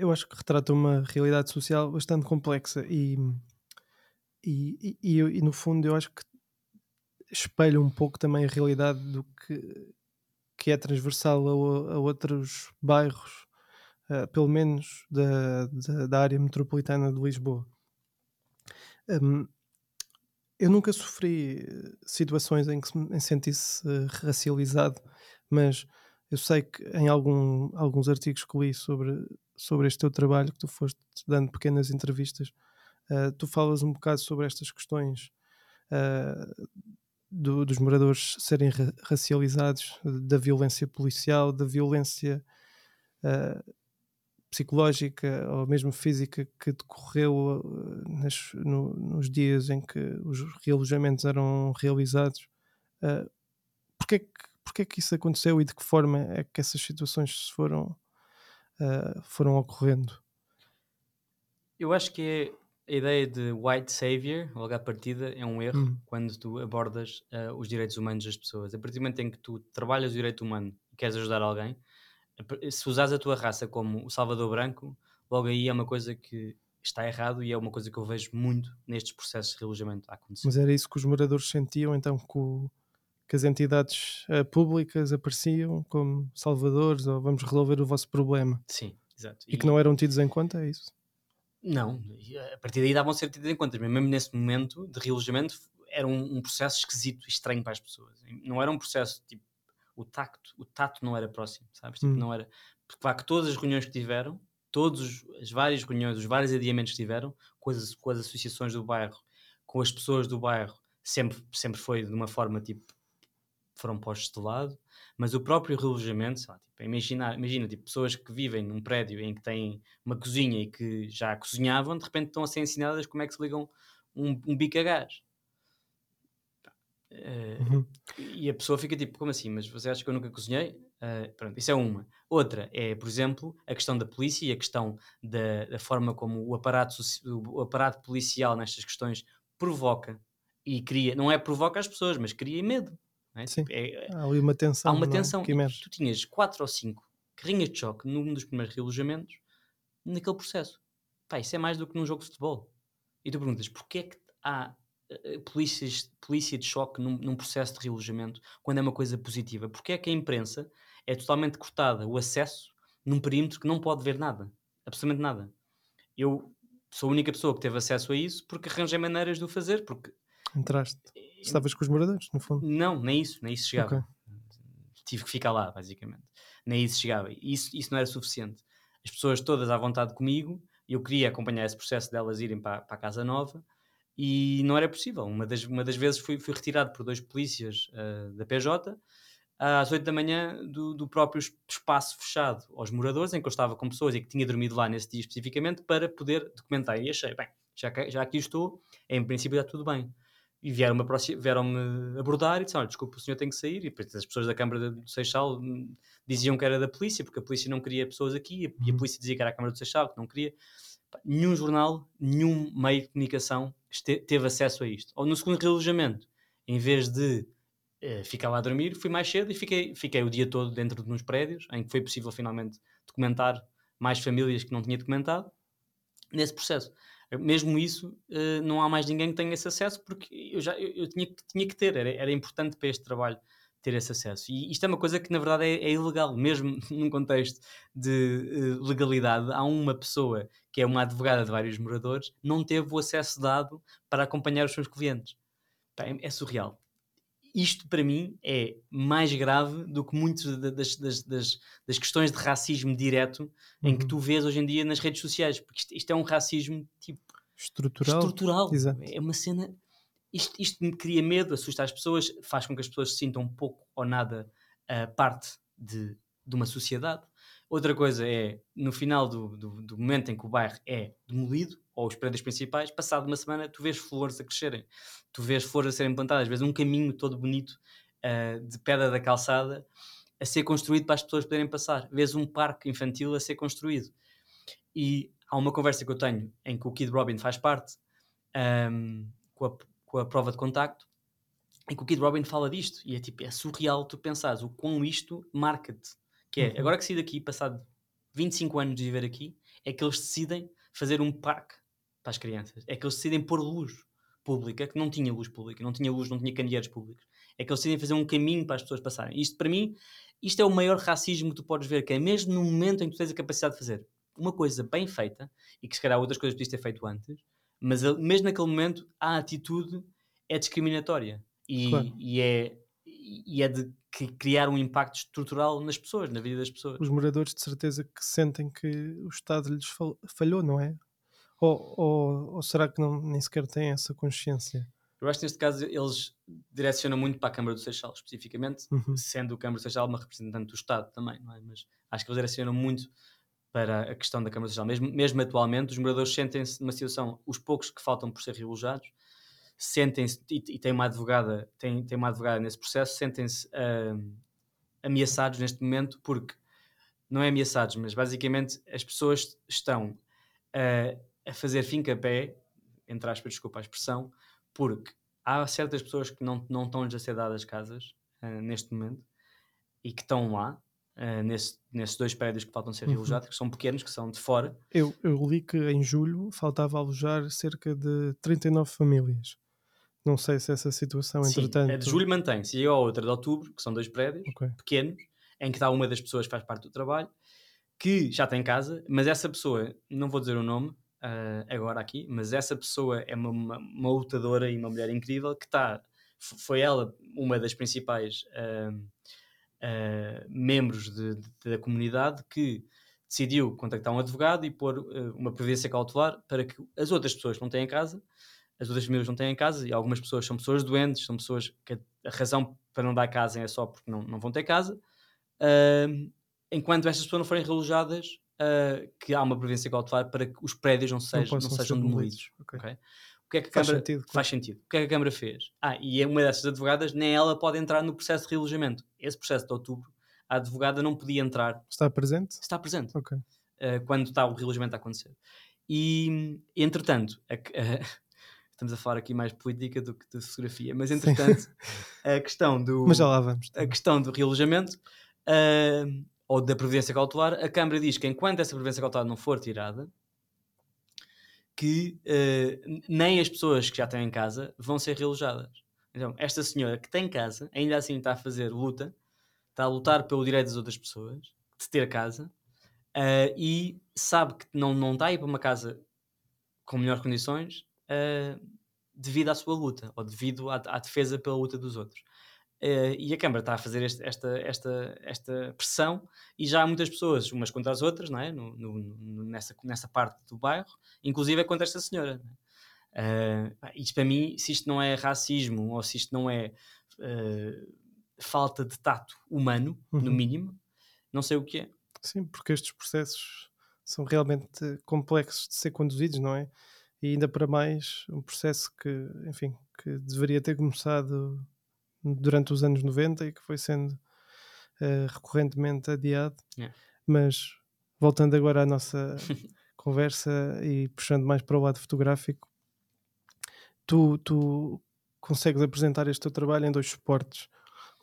eu acho que retrata uma realidade social bastante complexa e, e, e, e, no fundo eu acho que espelha um pouco também a realidade do que, que é transversal a, a outros bairros, uh, pelo menos da, da, da, área metropolitana de Lisboa. Um, eu nunca sofri situações em que me sentisse uh, racializado, mas eu sei que em algum, alguns artigos que li sobre, sobre este teu trabalho, que tu foste dando pequenas entrevistas, uh, tu falas um bocado sobre estas questões uh, do, dos moradores serem ra racializados, da violência policial, da violência uh, psicológica ou mesmo física que decorreu nas, no, nos dias em que os realojamentos eram realizados. Uh, porquê, que, porquê que isso aconteceu e de que forma é que essas situações foram, uh, foram ocorrendo? Eu acho que é a ideia de white savior, logo à partida, é um erro hum. quando tu abordas uh, os direitos humanos das pessoas. A partir do momento em que tu trabalhas o direito humano e queres ajudar alguém, se usares a tua raça como o salvador branco, logo aí é uma coisa que está errado e é uma coisa que eu vejo muito nestes processos de relojamento a acontecer. Mas era isso que os moradores sentiam, então, que, o, que as entidades uh, públicas apareciam como salvadores ou vamos resolver o vosso problema. Sim, exato. E, e que não eram tidos em conta, é isso? Não, a partir daí davam a ser tidos em conta, mas mesmo nesse momento de relojamento era um, um, processo esquisito e estranho para as pessoas. Não era um processo tipo o tacto, o tato não era próximo, sabes? Tipo, hum. não era porque vá que todas as reuniões que tiveram, todas as várias reuniões, os vários adiamentos que tiveram com as, com as associações do bairro, com as pessoas do bairro, sempre, sempre foi de uma forma tipo foram postos de lado, mas o próprio relojamento, sei lá, tipo, imagina, imagina tipo, pessoas que vivem num prédio em que têm uma cozinha e que já cozinhavam, de repente estão a ser ensinadas como é que se ligam um, um bico a gás. Uh, uhum. E a pessoa fica tipo, como assim? Mas você acha que eu nunca cozinhei? Uh, pronto, isso é uma. Outra é, por exemplo, a questão da polícia e a questão da, da forma como o aparato, o aparato policial nestas questões provoca e cria, não é provoca as pessoas, mas cria medo. É? Sim. Tipo, é, há ali uma tensão. Há uma é? tensão. Tu tinhas quatro ou cinco carrinhas de choque num dos primeiros realojamentos naquele processo. Pá, isso é mais do que num jogo de futebol. E tu perguntas, porquê é que há uh, polícias, polícia de choque num, num, processo de realojamento quando é uma coisa positiva? Porquê é que a imprensa é totalmente cortada o acesso num perímetro que não pode ver nada? Absolutamente nada. Eu sou a única pessoa que teve acesso a isso porque arranjei maneiras de o fazer, porque... Entraste Estavas com os moradores, no fundo? Não, nem isso, nem isso chegava. Okay. Tive que ficar lá, basicamente. Nem isso chegava. Isso, isso não era suficiente. As pessoas todas à vontade comigo, eu queria acompanhar esse processo delas irem para, para a Casa Nova e não era possível. Uma das, uma das vezes fui, fui retirado por dois polícias uh, da PJ às 8 da manhã do, do, próprio espaço fechado aos moradores, em que eu estava com pessoas e que tinha dormido lá nesse dia especificamente para poder documentar. E achei, bem, já, já aqui estou, em princípio está tudo bem e vieram-me vieram abordar e disseram, olha, desculpa, o senhor tem que sair. E depois as pessoas da Câmara do Seixal hum, diziam que era da polícia, porque a polícia não queria pessoas aqui, e a uhum. polícia dizia que era a Câmara do Seixal, que não queria. Nenhum jornal, nenhum meio de comunicação teve acesso a isto. Ou no segundo relojamento, em vez de eh, ficar lá a dormir, fui mais cedo e fiquei, fiquei o dia todo dentro de uns prédios, em que foi possível finalmente documentar mais famílias que não tinha documentado, nesse processo mesmo isso, uh, não há mais ninguém que tenha esse acesso, porque eu já eu, eu tinha, tinha que ter, era, era importante para este trabalho ter esse acesso. E isto é uma coisa que na verdade é, é ilegal, mesmo num contexto de uh, legalidade. Há uma pessoa que é uma advogada de vários moradores, não teve o acesso dado para acompanhar os seus clientes. é, é surreal isto para mim é mais grave do que muitas das, das, das, das, questões de racismo direto uhum. em que uhum. tu vês hoje em dia nas redes sociais, porque isto, isto é um racismo tipo estrutural. estrutural. É uma cena. Isto, isto me cria medo, assusta as pessoas, faz com que as pessoas se sintam um pouco ou nada uh, parte de, de uma sociedade. Outra coisa é, no final do, do, do, momento em que o bairro é demolido, ou os prédios principais, passado uma semana tu vês flores a crescerem, tu vês flores a serem plantadas, vezes um caminho todo bonito uh, de pedra da calçada a ser construído para as pessoas poderem passar, vês um parque infantil a ser construído. E há uma conversa que eu tenho em que o Kid Robin faz parte um, com, a, com a prova de contacto em que o Kid Robin fala disto. E é tipo, é surreal tu pensares o quão isto marca-te. Que é, Uhum. agora que saí daqui, passado 25 anos de viver aqui, é que eles decidem fazer um parque para as crianças. É que eles decidem pôr luz pública, que não tinha luz pública, não tinha luz, não tinha candeeiros públicos. É que eles decidem fazer um caminho para as pessoas passarem. Isto, para mim, isto é o maior racismo que tu podes ver, que é mesmo no momento em que tu tens a capacidade de fazer uma coisa bem feita, e que se calhar outras coisas podias ter feito antes, mas a- mesmo naquele momento a atitude é discriminatória e, Claro. e é, e é de criar um impacto estrutural nas pessoas, na vida das pessoas. Os moradores de certeza que sentem que o Estado lhes fal- falhou, não é? Ou, ou, ou será que não, nem sequer têm essa consciência? Eu acho que neste caso eles direcionam muito para a Câmara do Seixal, especificamente, Uhum. sendo o Câmara do Seixal uma representante do Estado também, não é? Mas acho que eles direcionam muito para a questão da Câmara do Seixal. Mesmo, mesmo atualmente, os moradores sentem-se numa situação, os poucos que faltam por ser realojados, sentem-se, e, e tem uma advogada, tem, tem uma advogada nesse processo, sentem-se ahm, ameaçados neste momento porque não é ameaçados, mas basicamente as pessoas estão a, a fazer fim-capé, entre aspas, desculpa a expressão, porque há certas pessoas que não, não estão-lhes a ser dadas casas ah, neste momento e que estão lá, ah, nesse- nesses dois prédios que faltam ser Uhum. realojados, que são pequenos, que são de fora. Eu, eu li que em julho faltava alojar cerca de 39 famílias. Não sei se essa situação, Sim, entretanto. a de julho mantém-se, e a outra de outubro, que são dois prédios Ok. pequenos, em que está uma das pessoas que faz parte do trabalho, que já tem casa, mas essa pessoa, não vou dizer o nome ah, agora aqui, mas essa pessoa é uma, uma, uma lutadora e uma mulher incrível que está, foi ela uma das principais ah, ah, membros de- de- da comunidade que decidiu contactar um advogado e pôr uma previdência cautelar para que as outras pessoas que não têm casa, as outras famílias não têm casa e algumas pessoas são pessoas doentes, são pessoas que a, razão para não dar casa é só porque não, não vão ter casa. Ahm, enquanto estas pessoas não forem relojadas, ah, que há uma previdência cautelar para que os prédios não, sejam, não ser sejam demolidos. Ok. ok? O que é que a Faz Câmara sentido, claro. faz sentido? O que é que a Câmara fez? Ah, e é uma dessas advogadas, nem ela pode entrar no processo de realojamento. Esse processo de outubro, a advogada não podia entrar, Está presente? está presente Ok. uh, quando está o relojamento a acontecer. E, entretanto, a estamos a falar aqui mais de política do que de fotografia, mas entretanto, a questão do, Mas já lá vamos. a questão do realojamento uh, ou da previdência cautelar, a Câmara diz que enquanto essa previdência cautelar não for tirada, que uh, nem as pessoas que já têm casa vão ser realojadas. Então, esta senhora que tem casa, ainda assim está a fazer luta, está a lutar pelo direito das outras pessoas de ter casa uh, e sabe que não, não está a ir para uma casa com melhores condições uh, devido à sua luta ou devido à, à defesa pela luta dos outros. Uh, e a Câmara está a fazer este- esta, esta, esta pressão e já há muitas pessoas, umas contra as outras, não é? No- no- no- nessa, nessa parte do bairro, inclusive é contra esta senhora. é? Uh, isto para mim, se isto não é racismo ou se isto não é uh, falta de tato humano, no Uhum. mínimo, não sei o que é. Sim, porque estes processos são realmente complexos de ser conduzidos, não é? E ainda para mais um processo que, enfim, que deveria ter começado durante os anos 90 e que foi sendo eh, recorrentemente adiado. É. Mas voltando agora à nossa conversa e puxando mais para o lado fotográfico, tu, tu consegues apresentar este teu trabalho em dois suportes.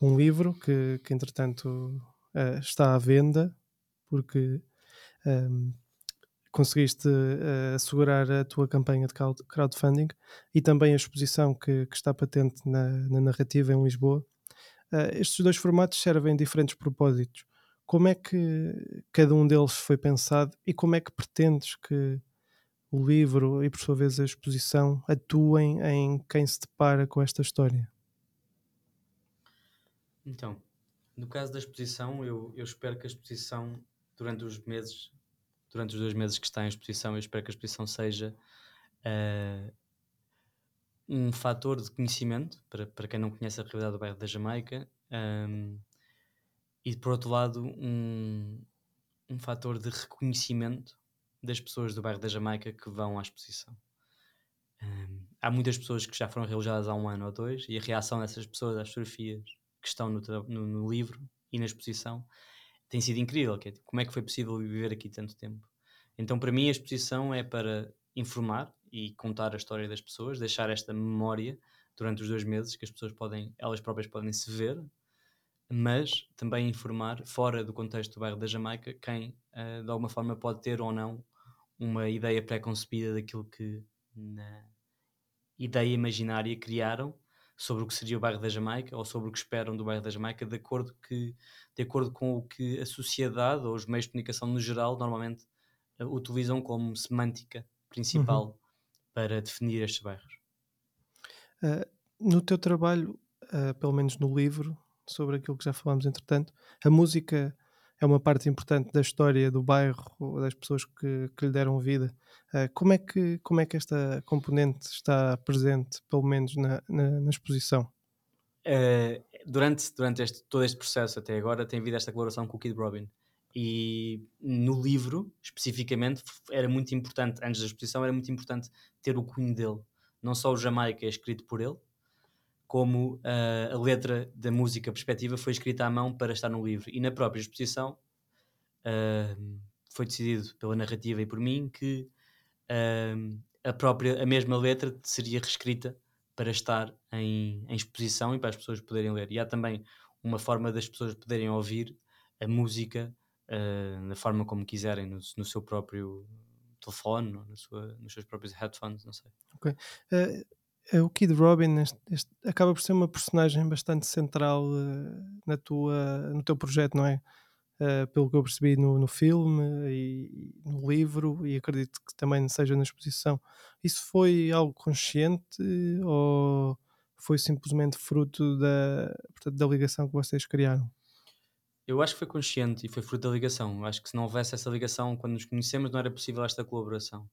Um livro que, que entretanto eh, está à venda porque ehm, conseguiste eh, assegurar a tua campanha de crowd- crowdfunding e também a exposição que, que está patente na, na narrativa em Lisboa. Eh, estes dois formatos servem diferentes propósitos. Como é que cada um deles foi pensado e como é que pretendes que o livro e, por sua vez, a exposição atuem em quem se depara com esta história? Então, no caso da exposição, eu, eu espero que a exposição, durante os meses, durante os dois meses que está em exposição, eu espero que a exposição seja eh, um fator de conhecimento para, para quem não conhece a realidade do bairro da Jamaica ahm, e, por outro lado, um, um fator de reconhecimento das pessoas do bairro da Jamaica que vão à exposição. Ahm, há muitas pessoas que já foram realojadas há um ano ou dois e a reação dessas pessoas às fotografias que estão no, no- no livro e na exposição tem sido incrível. Que é, tipo, como é que foi possível viver aqui tanto tempo? Então, para mim, a exposição é para informar e contar a história das pessoas, deixar esta memória durante os dois meses, que as pessoas podem, elas próprias podem se ver, mas também informar, fora do contexto do bairro da Jamaica, quem uh, de alguma forma pode ter ou não uma ideia pré-concebida daquilo que na ideia imaginária criaram sobre o que seria o bairro da Jamaica ou sobre o que esperam do bairro da Jamaica, de acordo, que, de acordo com o que a sociedade ou os meios de comunicação no geral normalmente uh, utilizam como semântica principal uhum. para definir estes bairros. Uh, no teu trabalho, uh, pelo menos no livro, sobre aquilo que já falámos entretanto, a música é uma parte importante da história do bairro, das pessoas que, que lhe deram vida. Uh, como, é que, como é que esta componente está presente, pelo menos na, na, na exposição? Uh, durante durante este, todo este processo até agora tem havido esta colaboração com o Kid Robin e no livro especificamente era muito importante antes da exposição era muito importante ter o cunho dele não só o Jamaica é escrito por ele como uh, a letra da música perspectiva foi escrita à mão para estar no livro. E na própria exposição uh, foi decidido pela narrativa e por mim que uh, a própria, a mesma letra seria reescrita para estar em, em, exposição e para as pessoas poderem ler. E há também uma forma das pessoas poderem ouvir a música da forma como quiserem, no, no seu próprio telefone, no sua, nos seus próprios headphones, não sei. Ok. É o Kid Robin este, este, acaba por ser uma personagem bastante central uh, na tua, no teu projeto, não é? Uh, pelo que eu percebi no, no filme e, no livro, e acredito que também seja na exposição. Isso foi algo consciente ou foi simplesmente fruto da, portanto, da ligação que vocês criaram? Eu acho que foi consciente e foi fruto da ligação. Eu acho que se não houvesse essa ligação quando nos conhecemos, não era possível esta colaboração.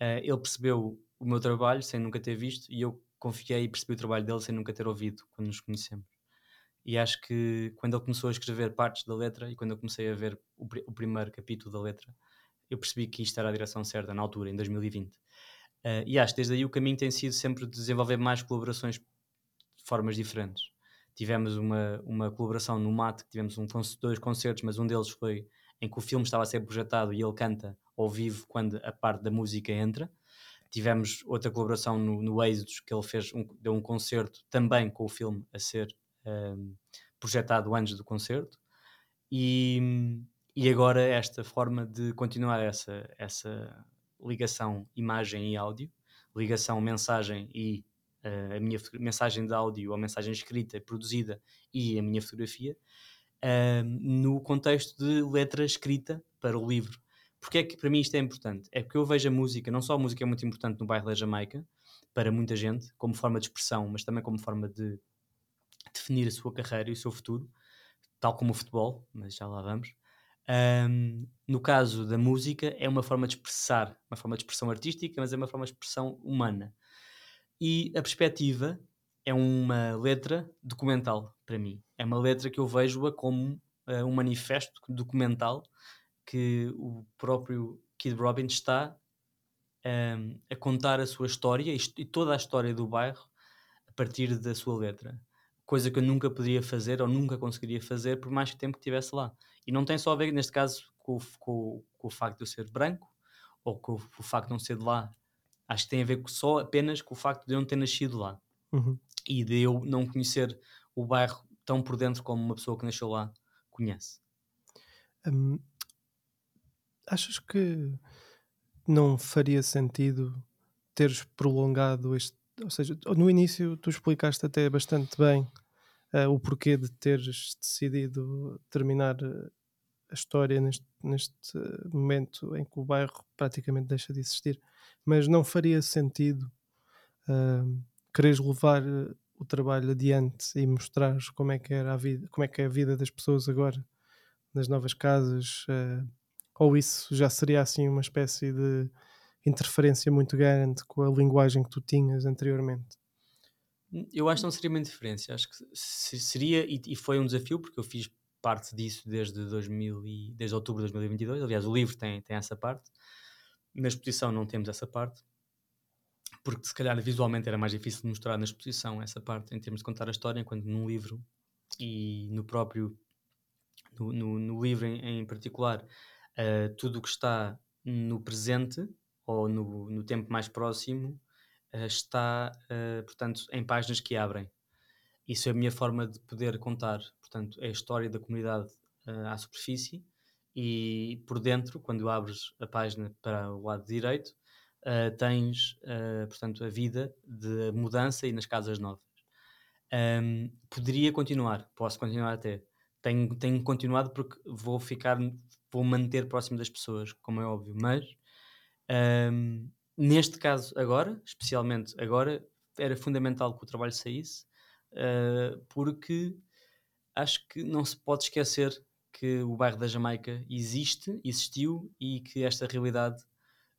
Uh, ele percebeu o meu trabalho sem nunca ter visto e eu confiei e percebi o trabalho dele sem nunca ter ouvido quando nos conhecemos. E acho que quando ele começou a escrever partes da letra e quando eu comecei a ver o, pr o primeiro capítulo da letra, eu percebi que isto era a direção certa na altura, em 2020. Uh, eh, e acho que desde aí o caminho tem sido sempre desenvolver mais colaborações de formas diferentes. Tivemos uma, uma colaboração no MAT, tivemos um, dois concertos, mas um deles foi em que o filme estava a ser projetado e ele canta ao vivo quando a parte da música entra. Tivemos outra colaboração no, no que ele fez um, deu um concerto também com o filme a ser um, projetado antes do concerto. E, e agora esta forma de continuar essa, essa ligação imagem e áudio, ligação mensagem e uh, a minha mensagem de áudio ou mensagem escrita, produzida e a minha fotografia, uh, no contexto de letra escrita para o livro. Porque é que para mim isto é importante? É porque eu vejo a música, não só a música é muito importante no bairro da Jamaica, para muita gente, como forma de expressão, mas também como forma de definir a sua carreira e o seu futuro, tal como o futebol, mas já lá vamos. Um, no caso da música, é uma forma de expressar, uma forma de expressão artística, mas é uma forma de expressão humana. E a perspectiva é uma letra documental para mim. É uma letra que eu vejo-a como uh, um manifesto documental que o próprio Kid Robin está um, a contar a sua história e toda a história do bairro a partir da sua letra. Coisa que eu nunca poderia fazer ou nunca conseguiria fazer por mais tempo que estivesse lá. E não tem só a ver, neste caso, com, com, com o facto de eu ser branco ou com, com, o facto de não ser de lá. Acho que tem a ver só apenas com o facto de eu não ter nascido lá uhum. e de eu não conhecer o bairro tão por dentro como uma pessoa que nasceu lá conhece. Um, achas que não faria sentido teres prolongado este. Ou seja, no início tu explicaste até bastante bem uh, o porquê de teres decidido terminar eh, a história neste, neste momento em que o bairro praticamente deixa de existir, mas não faria sentido uh, quereres levar eh, o trabalho adiante e mostrar como é que era a vida, como é que é a vida das pessoas agora nas novas casas. Uh, ou isso já seria assim uma espécie de interferência muito grande com a linguagem que tu tinhas anteriormente? Eu acho que não seria uma interferência, acho que seria, e, foi um desafio, porque eu fiz parte disso desde, 2000 e, desde outubro de 2022. Aliás, o livro tem, tem essa parte, na exposição não temos essa parte, porque se calhar visualmente era mais difícil de mostrar na exposição essa parte, em termos de contar a história, enquanto num livro e no próprio, no, no, no livro em, em particular, uh, tudo o que está no presente ou no, no tempo mais próximo uh, está, uh, portanto, em páginas que abrem. Isso é a minha forma de poder contar, portanto, é a história da comunidade à superfície e por dentro, quando abres a página para o lado direito, tens, portanto, a vida de mudança e nas casas novas. Um, poderia continuar, posso continuar até. Tenho, tenho continuado porque vou ficar, vou manter próximo das pessoas, como é óbvio, mas um, neste caso agora, especialmente agora, era fundamental que o trabalho saísse, uh, porque acho que não se pode esquecer que o bairro da Jamaica existe, existiu e que esta realidade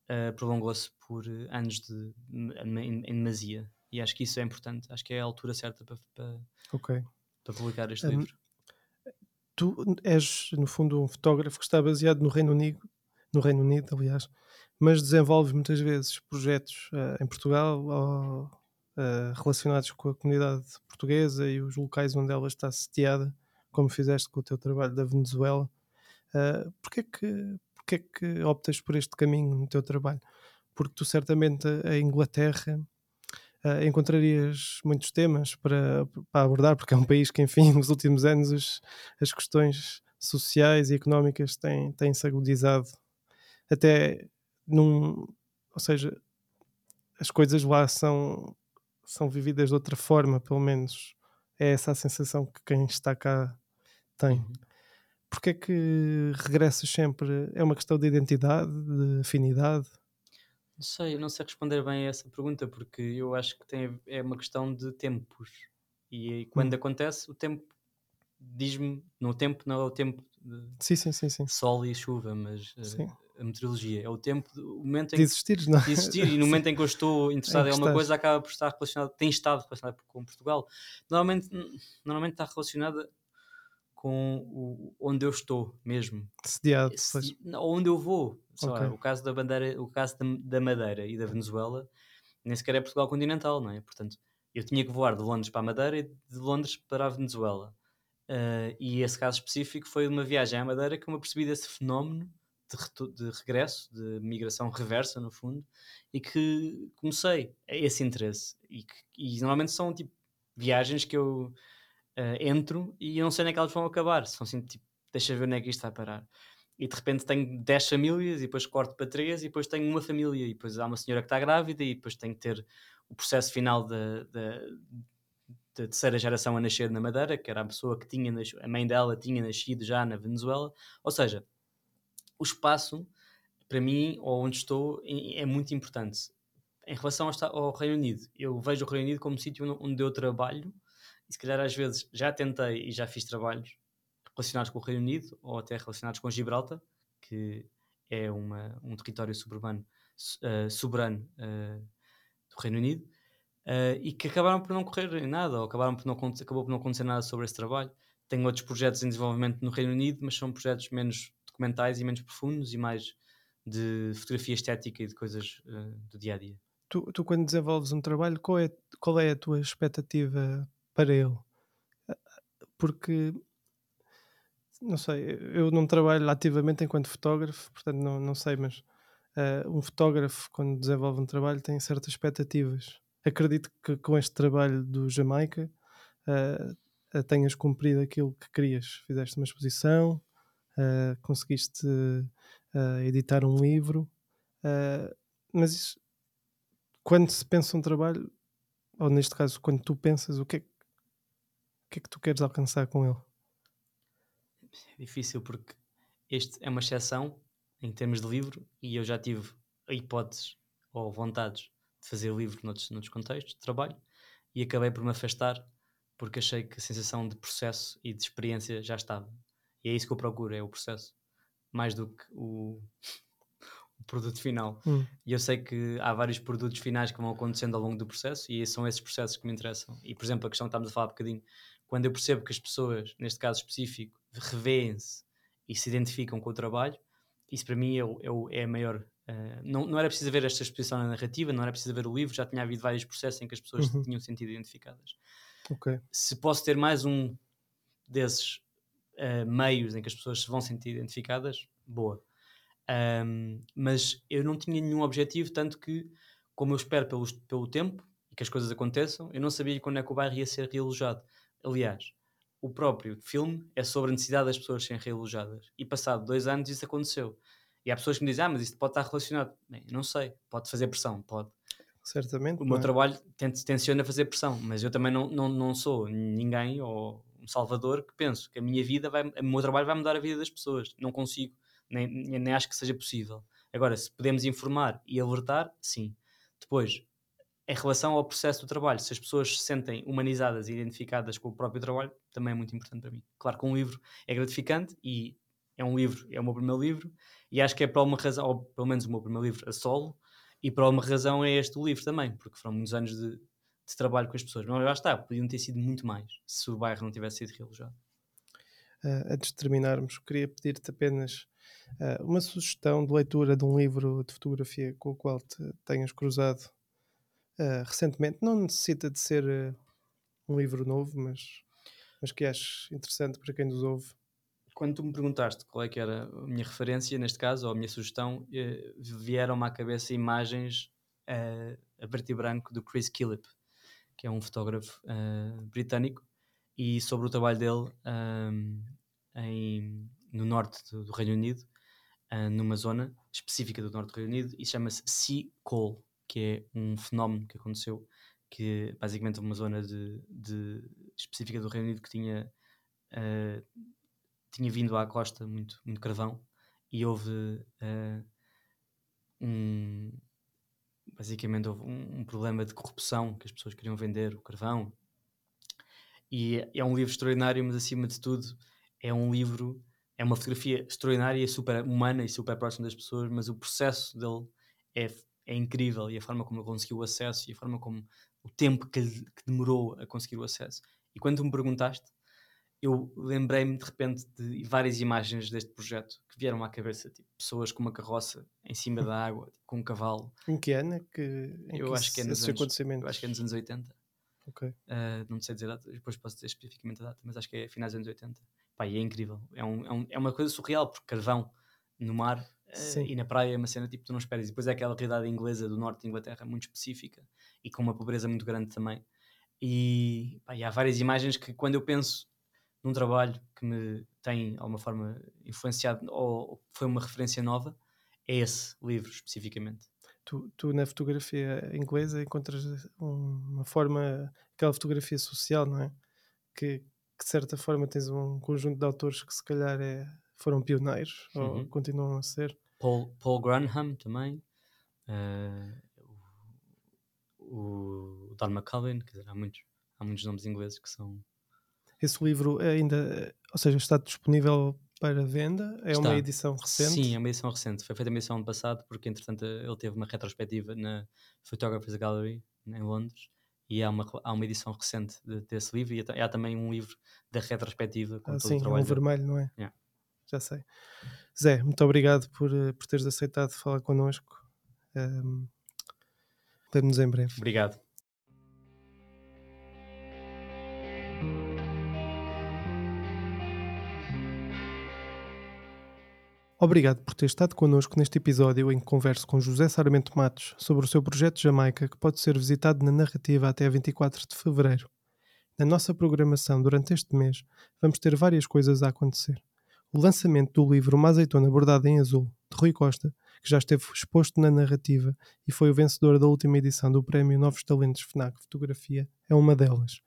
uh, prolongou-se por anos de, em, em demasia. E acho que isso é importante, acho que é a altura certa para, para, okay. para publicar este um, livro. Tu és, no fundo, um fotógrafo que está baseado no Reino Unido, no Reino Unido, aliás, mas desenvolves muitas vezes projetos uh, em Portugal ou, uh, relacionados com a comunidade portuguesa e os locais onde ela está sediada, como fizeste com o teu trabalho da Venezuela. Uh, porquê, que, porquê que optas por este caminho no teu trabalho? Porque tu certamente a Inglaterra uh, encontrarias muitos temas para, para abordar, porque é um país que, enfim, nos últimos anos os, as questões sociais e económicas têm, têm-se agudizado até num. Ou seja, as coisas lá são, são vividas de outra forma, pelo menos. É essa a sensação que quem está cá tem. Uhum. Porque é que regressas sempre? É uma questão de identidade, de afinidade? Não sei, não sei responder bem a essa pergunta, porque eu acho que tem, é uma questão de tempos. E quando hum. acontece, o tempo diz-me, no tempo não é o tempo de sim, sim, sim, sim. sol e chuva, mas uh, a meteorologia é o tempo, o momento em de existir, não? de existir e no momento em que eu estou interessado em alguma coisa acaba por estar relacionado, tem estado relacionado com Portugal. Normalmente, normalmente está relacionada com o, onde eu estou mesmo. Sediado. Se, onde eu vou. Okay. O caso da bandeira, o caso da, da, Madeira e da Venezuela, nem sequer é Portugal continental, não é? Portanto, eu tinha que voar de Londres para a Madeira e de Londres para a Venezuela. Uh, e esse caso específico foi uma viagem à Madeira que eu me apercebi desse fenómeno de, de, regresso, de migração reversa, no fundo, e que comecei esse interesse. E, que, e normalmente são tipo viagens que eu uh, entro e eu não sei onde é que elas vão acabar. São assim, tipo, deixa ver onde é que isto vai parar. E de repente tenho 10 famílias e depois corto para 3 e depois tenho uma família e depois há uma senhora que está grávida e depois tenho que ter o processo final da, da, da terceira geração a nascer na Madeira, que era a pessoa que tinha, a mãe dela tinha nascido já na Venezuela. Ou seja, o espaço, para mim, ou onde estou, é muito importante. Em relação ao Reino Unido, eu vejo o Reino Unido como um sítio onde eu trabalho se calhar às vezes já tentei e já fiz trabalhos relacionados com o Reino Unido ou até relacionados com Gibraltar, que é uma, um território suburbano, uh, soberano uh, do Reino Unido, uh, e que acabaram por não correr em nada, ou acabaram por não, acabou por não acontecer nada sobre esse trabalho. Tenho outros projetos em desenvolvimento no Reino Unido, mas são projetos menos documentais e menos profundos e mais de fotografia estética e de coisas do dia a dia. Tu, tu, quando desenvolves um trabalho, qual é, qual é a tua expectativa para ele. Porque, não sei, eu não trabalho ativamente enquanto fotógrafo, portanto não, não sei, mas uh, um fotógrafo, quando desenvolve um trabalho, tem certas expectativas. Acredito que com este trabalho do Jamaica uh, tenhas cumprido aquilo que querias. Fizeste uma exposição, uh, conseguiste editar um livro, mas isso, quando se pensa um trabalho, ou neste caso, quando tu pensas, o que é, que é que tu queres alcançar com ele? É difícil porque este é uma exceção em termos de livro e eu já tive hipóteses ou vontades de fazer livro noutros, noutros contextos de trabalho e acabei por me afastar porque achei que a sensação de processo e de experiência já estava. E é isso que eu procuro, é o processo, mais do que o, o produto final. Hum. E eu sei que há vários produtos finais que vão acontecendo ao longo do processo e são esses processos que me interessam. E, por exemplo, a questão que estávamos a falar um bocadinho quando eu percebo que as pessoas, neste caso específico, revêem-se e se identificam com o trabalho, isso para mim é, é, é a maior. Uh, não, não era preciso ver esta exposição na narrativa, não era preciso ver o livro, já tinha havido vários processos em que as pessoas uhum. se tinham sentido identificadas. Okay. Se posso ter mais um desses uh, meios em que as pessoas se vão sentir identificadas, boa. Um, mas eu não tinha nenhum objetivo, tanto que como eu espero pelo, pelo tempo e que as coisas aconteçam, eu não sabia quando é que o bairro ia ser realojado. Aliás, o próprio filme é sobre a necessidade das pessoas serem realojadas. E passado dois anos isso aconteceu. E há pessoas que me dizem, ah, mas isto pode estar relacionado. Bem, não sei, pode fazer pressão, pode. Certamente. O meu é? trabalho tenciona fazer pressão, mas eu também não, não, não sou ninguém ou um salvador que penso que a minha vida vai, o meu trabalho vai mudar a vida das pessoas. Não consigo, nem, nem acho que seja possível. Agora, se podemos informar e alertar, sim. Depois, em relação ao processo do trabalho, se as pessoas se sentem humanizadas e identificadas com o próprio trabalho, também é muito importante para mim. Claro que um livro é gratificante e é um livro, é o meu primeiro livro, e acho que é por alguma razão, ou pelo menos o meu primeiro livro a solo, e por alguma razão é este o livro também, porque foram muitos anos de, de trabalho com as pessoas. Mas lá está, podiam ter sido muito mais se o bairro não tivesse sido realojado. Uh, antes de terminarmos, queria pedir-te apenas uh, uma sugestão de leitura de um livro de fotografia com o qual te tenhas cruzado uh, recentemente. Não necessita de ser um livro novo, mas, mas que aches interessante para quem nos ouve quando tu me perguntaste qual é que era a minha referência, neste caso, ou a minha sugestão, eh, vieram-me à cabeça imagens eh, a preto e branco do Chris Killip, que é um fotógrafo uh, britânico, e sobre o trabalho dele em, no norte do, do Reino Unido, uh, numa zona específica do norte do Reino Unido, e chama-se Sea Coal, que é um fenómeno que aconteceu, que basicamente é uma zona de, de específica do Reino Unido que tinha uh, tinha vindo à costa muito, muito carvão e houve uh, um basicamente houve um, um, problema de corrupção que as pessoas queriam vender o carvão. E é um livro extraordinário mas acima de tudo é um livro é uma fotografia extraordinária super humana e super próxima das pessoas mas o processo dele é, é incrível e a forma como ele conseguiu o acesso e a forma como o tempo que, que demorou a conseguir o acesso e quando tu me perguntaste eu lembrei-me de repente de várias imagens deste projeto que vieram à cabeça, tipo, pessoas com uma carroça em cima da água, tipo, com um cavalo. Em que ano é que, em eu que acho que é nos anos, Eu acho que é nos anos 80. Ok. Uh, não sei dizer a data, depois posso dizer especificamente a data, mas acho que é finais dos anos 80. Pá, e é incrível. É, um, é, um, é uma coisa surreal, porque carvão no mar uh, e na praia é uma cena tipo tu não esperas. E depois é aquela realidade inglesa do norte de Inglaterra muito específica e com uma pobreza muito grande também. E, pá, e há várias imagens que quando eu penso num trabalho que me tem, de alguma forma, influenciado ou foi uma referência nova, é esse livro especificamente. Tu, tu na fotografia inglesa encontras uma forma, aquela fotografia social, não é? Que, que de certa forma tens um conjunto de autores que se calhar é, foram pioneiros uhum. ou continuam a ser. Paul, Paul Granham também, uh, o, o Don McCullin, quer dizer, há muitos, há muitos nomes ingleses que são esse livro ainda, ou seja, está disponível para venda? É está. uma edição recente? Sim, é uma edição recente. Foi feita uma edição ano passado, porque entretanto ele teve uma retrospectiva na Photographers Gallery, em Londres, e há uma, há uma edição recente de, desse livro, e há também um livro da retrospectiva com ah, todo sim, o trabalho. É um vermelho, não é? Yeah. Já sei. Zé, muito obrigado por, eh, por teres aceitado falar connosco. Um, Vemo-nos em breve. Obrigado. Obrigado por ter estado connosco neste episódio em que converso com José Sarmento Matos sobre o seu projeto Jamaica, que pode ser visitado na narrativa até 24 de fevereiro. Na nossa programação durante este mês, vamos ter várias coisas a acontecer. O lançamento do livro Uma Azeitona Bordada em Azul, de Rui Costa, que já esteve exposto na narrativa e foi o vencedor da última edição do Prémio Novos Talentos FNAC Fotografia, é uma delas.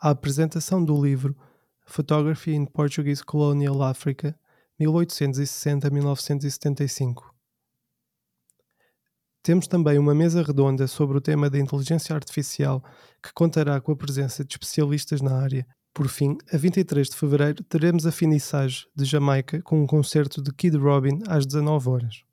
A apresentação do livro Photography in Portuguese Colonial Africa 1860 a 1975. Temos também uma mesa redonda sobre o tema da inteligência artificial, que contará com a presença de especialistas na área. Por fim, a 23 de fevereiro teremos a finissage de Jamaica com um concerto de Kid Robin às 19 horas.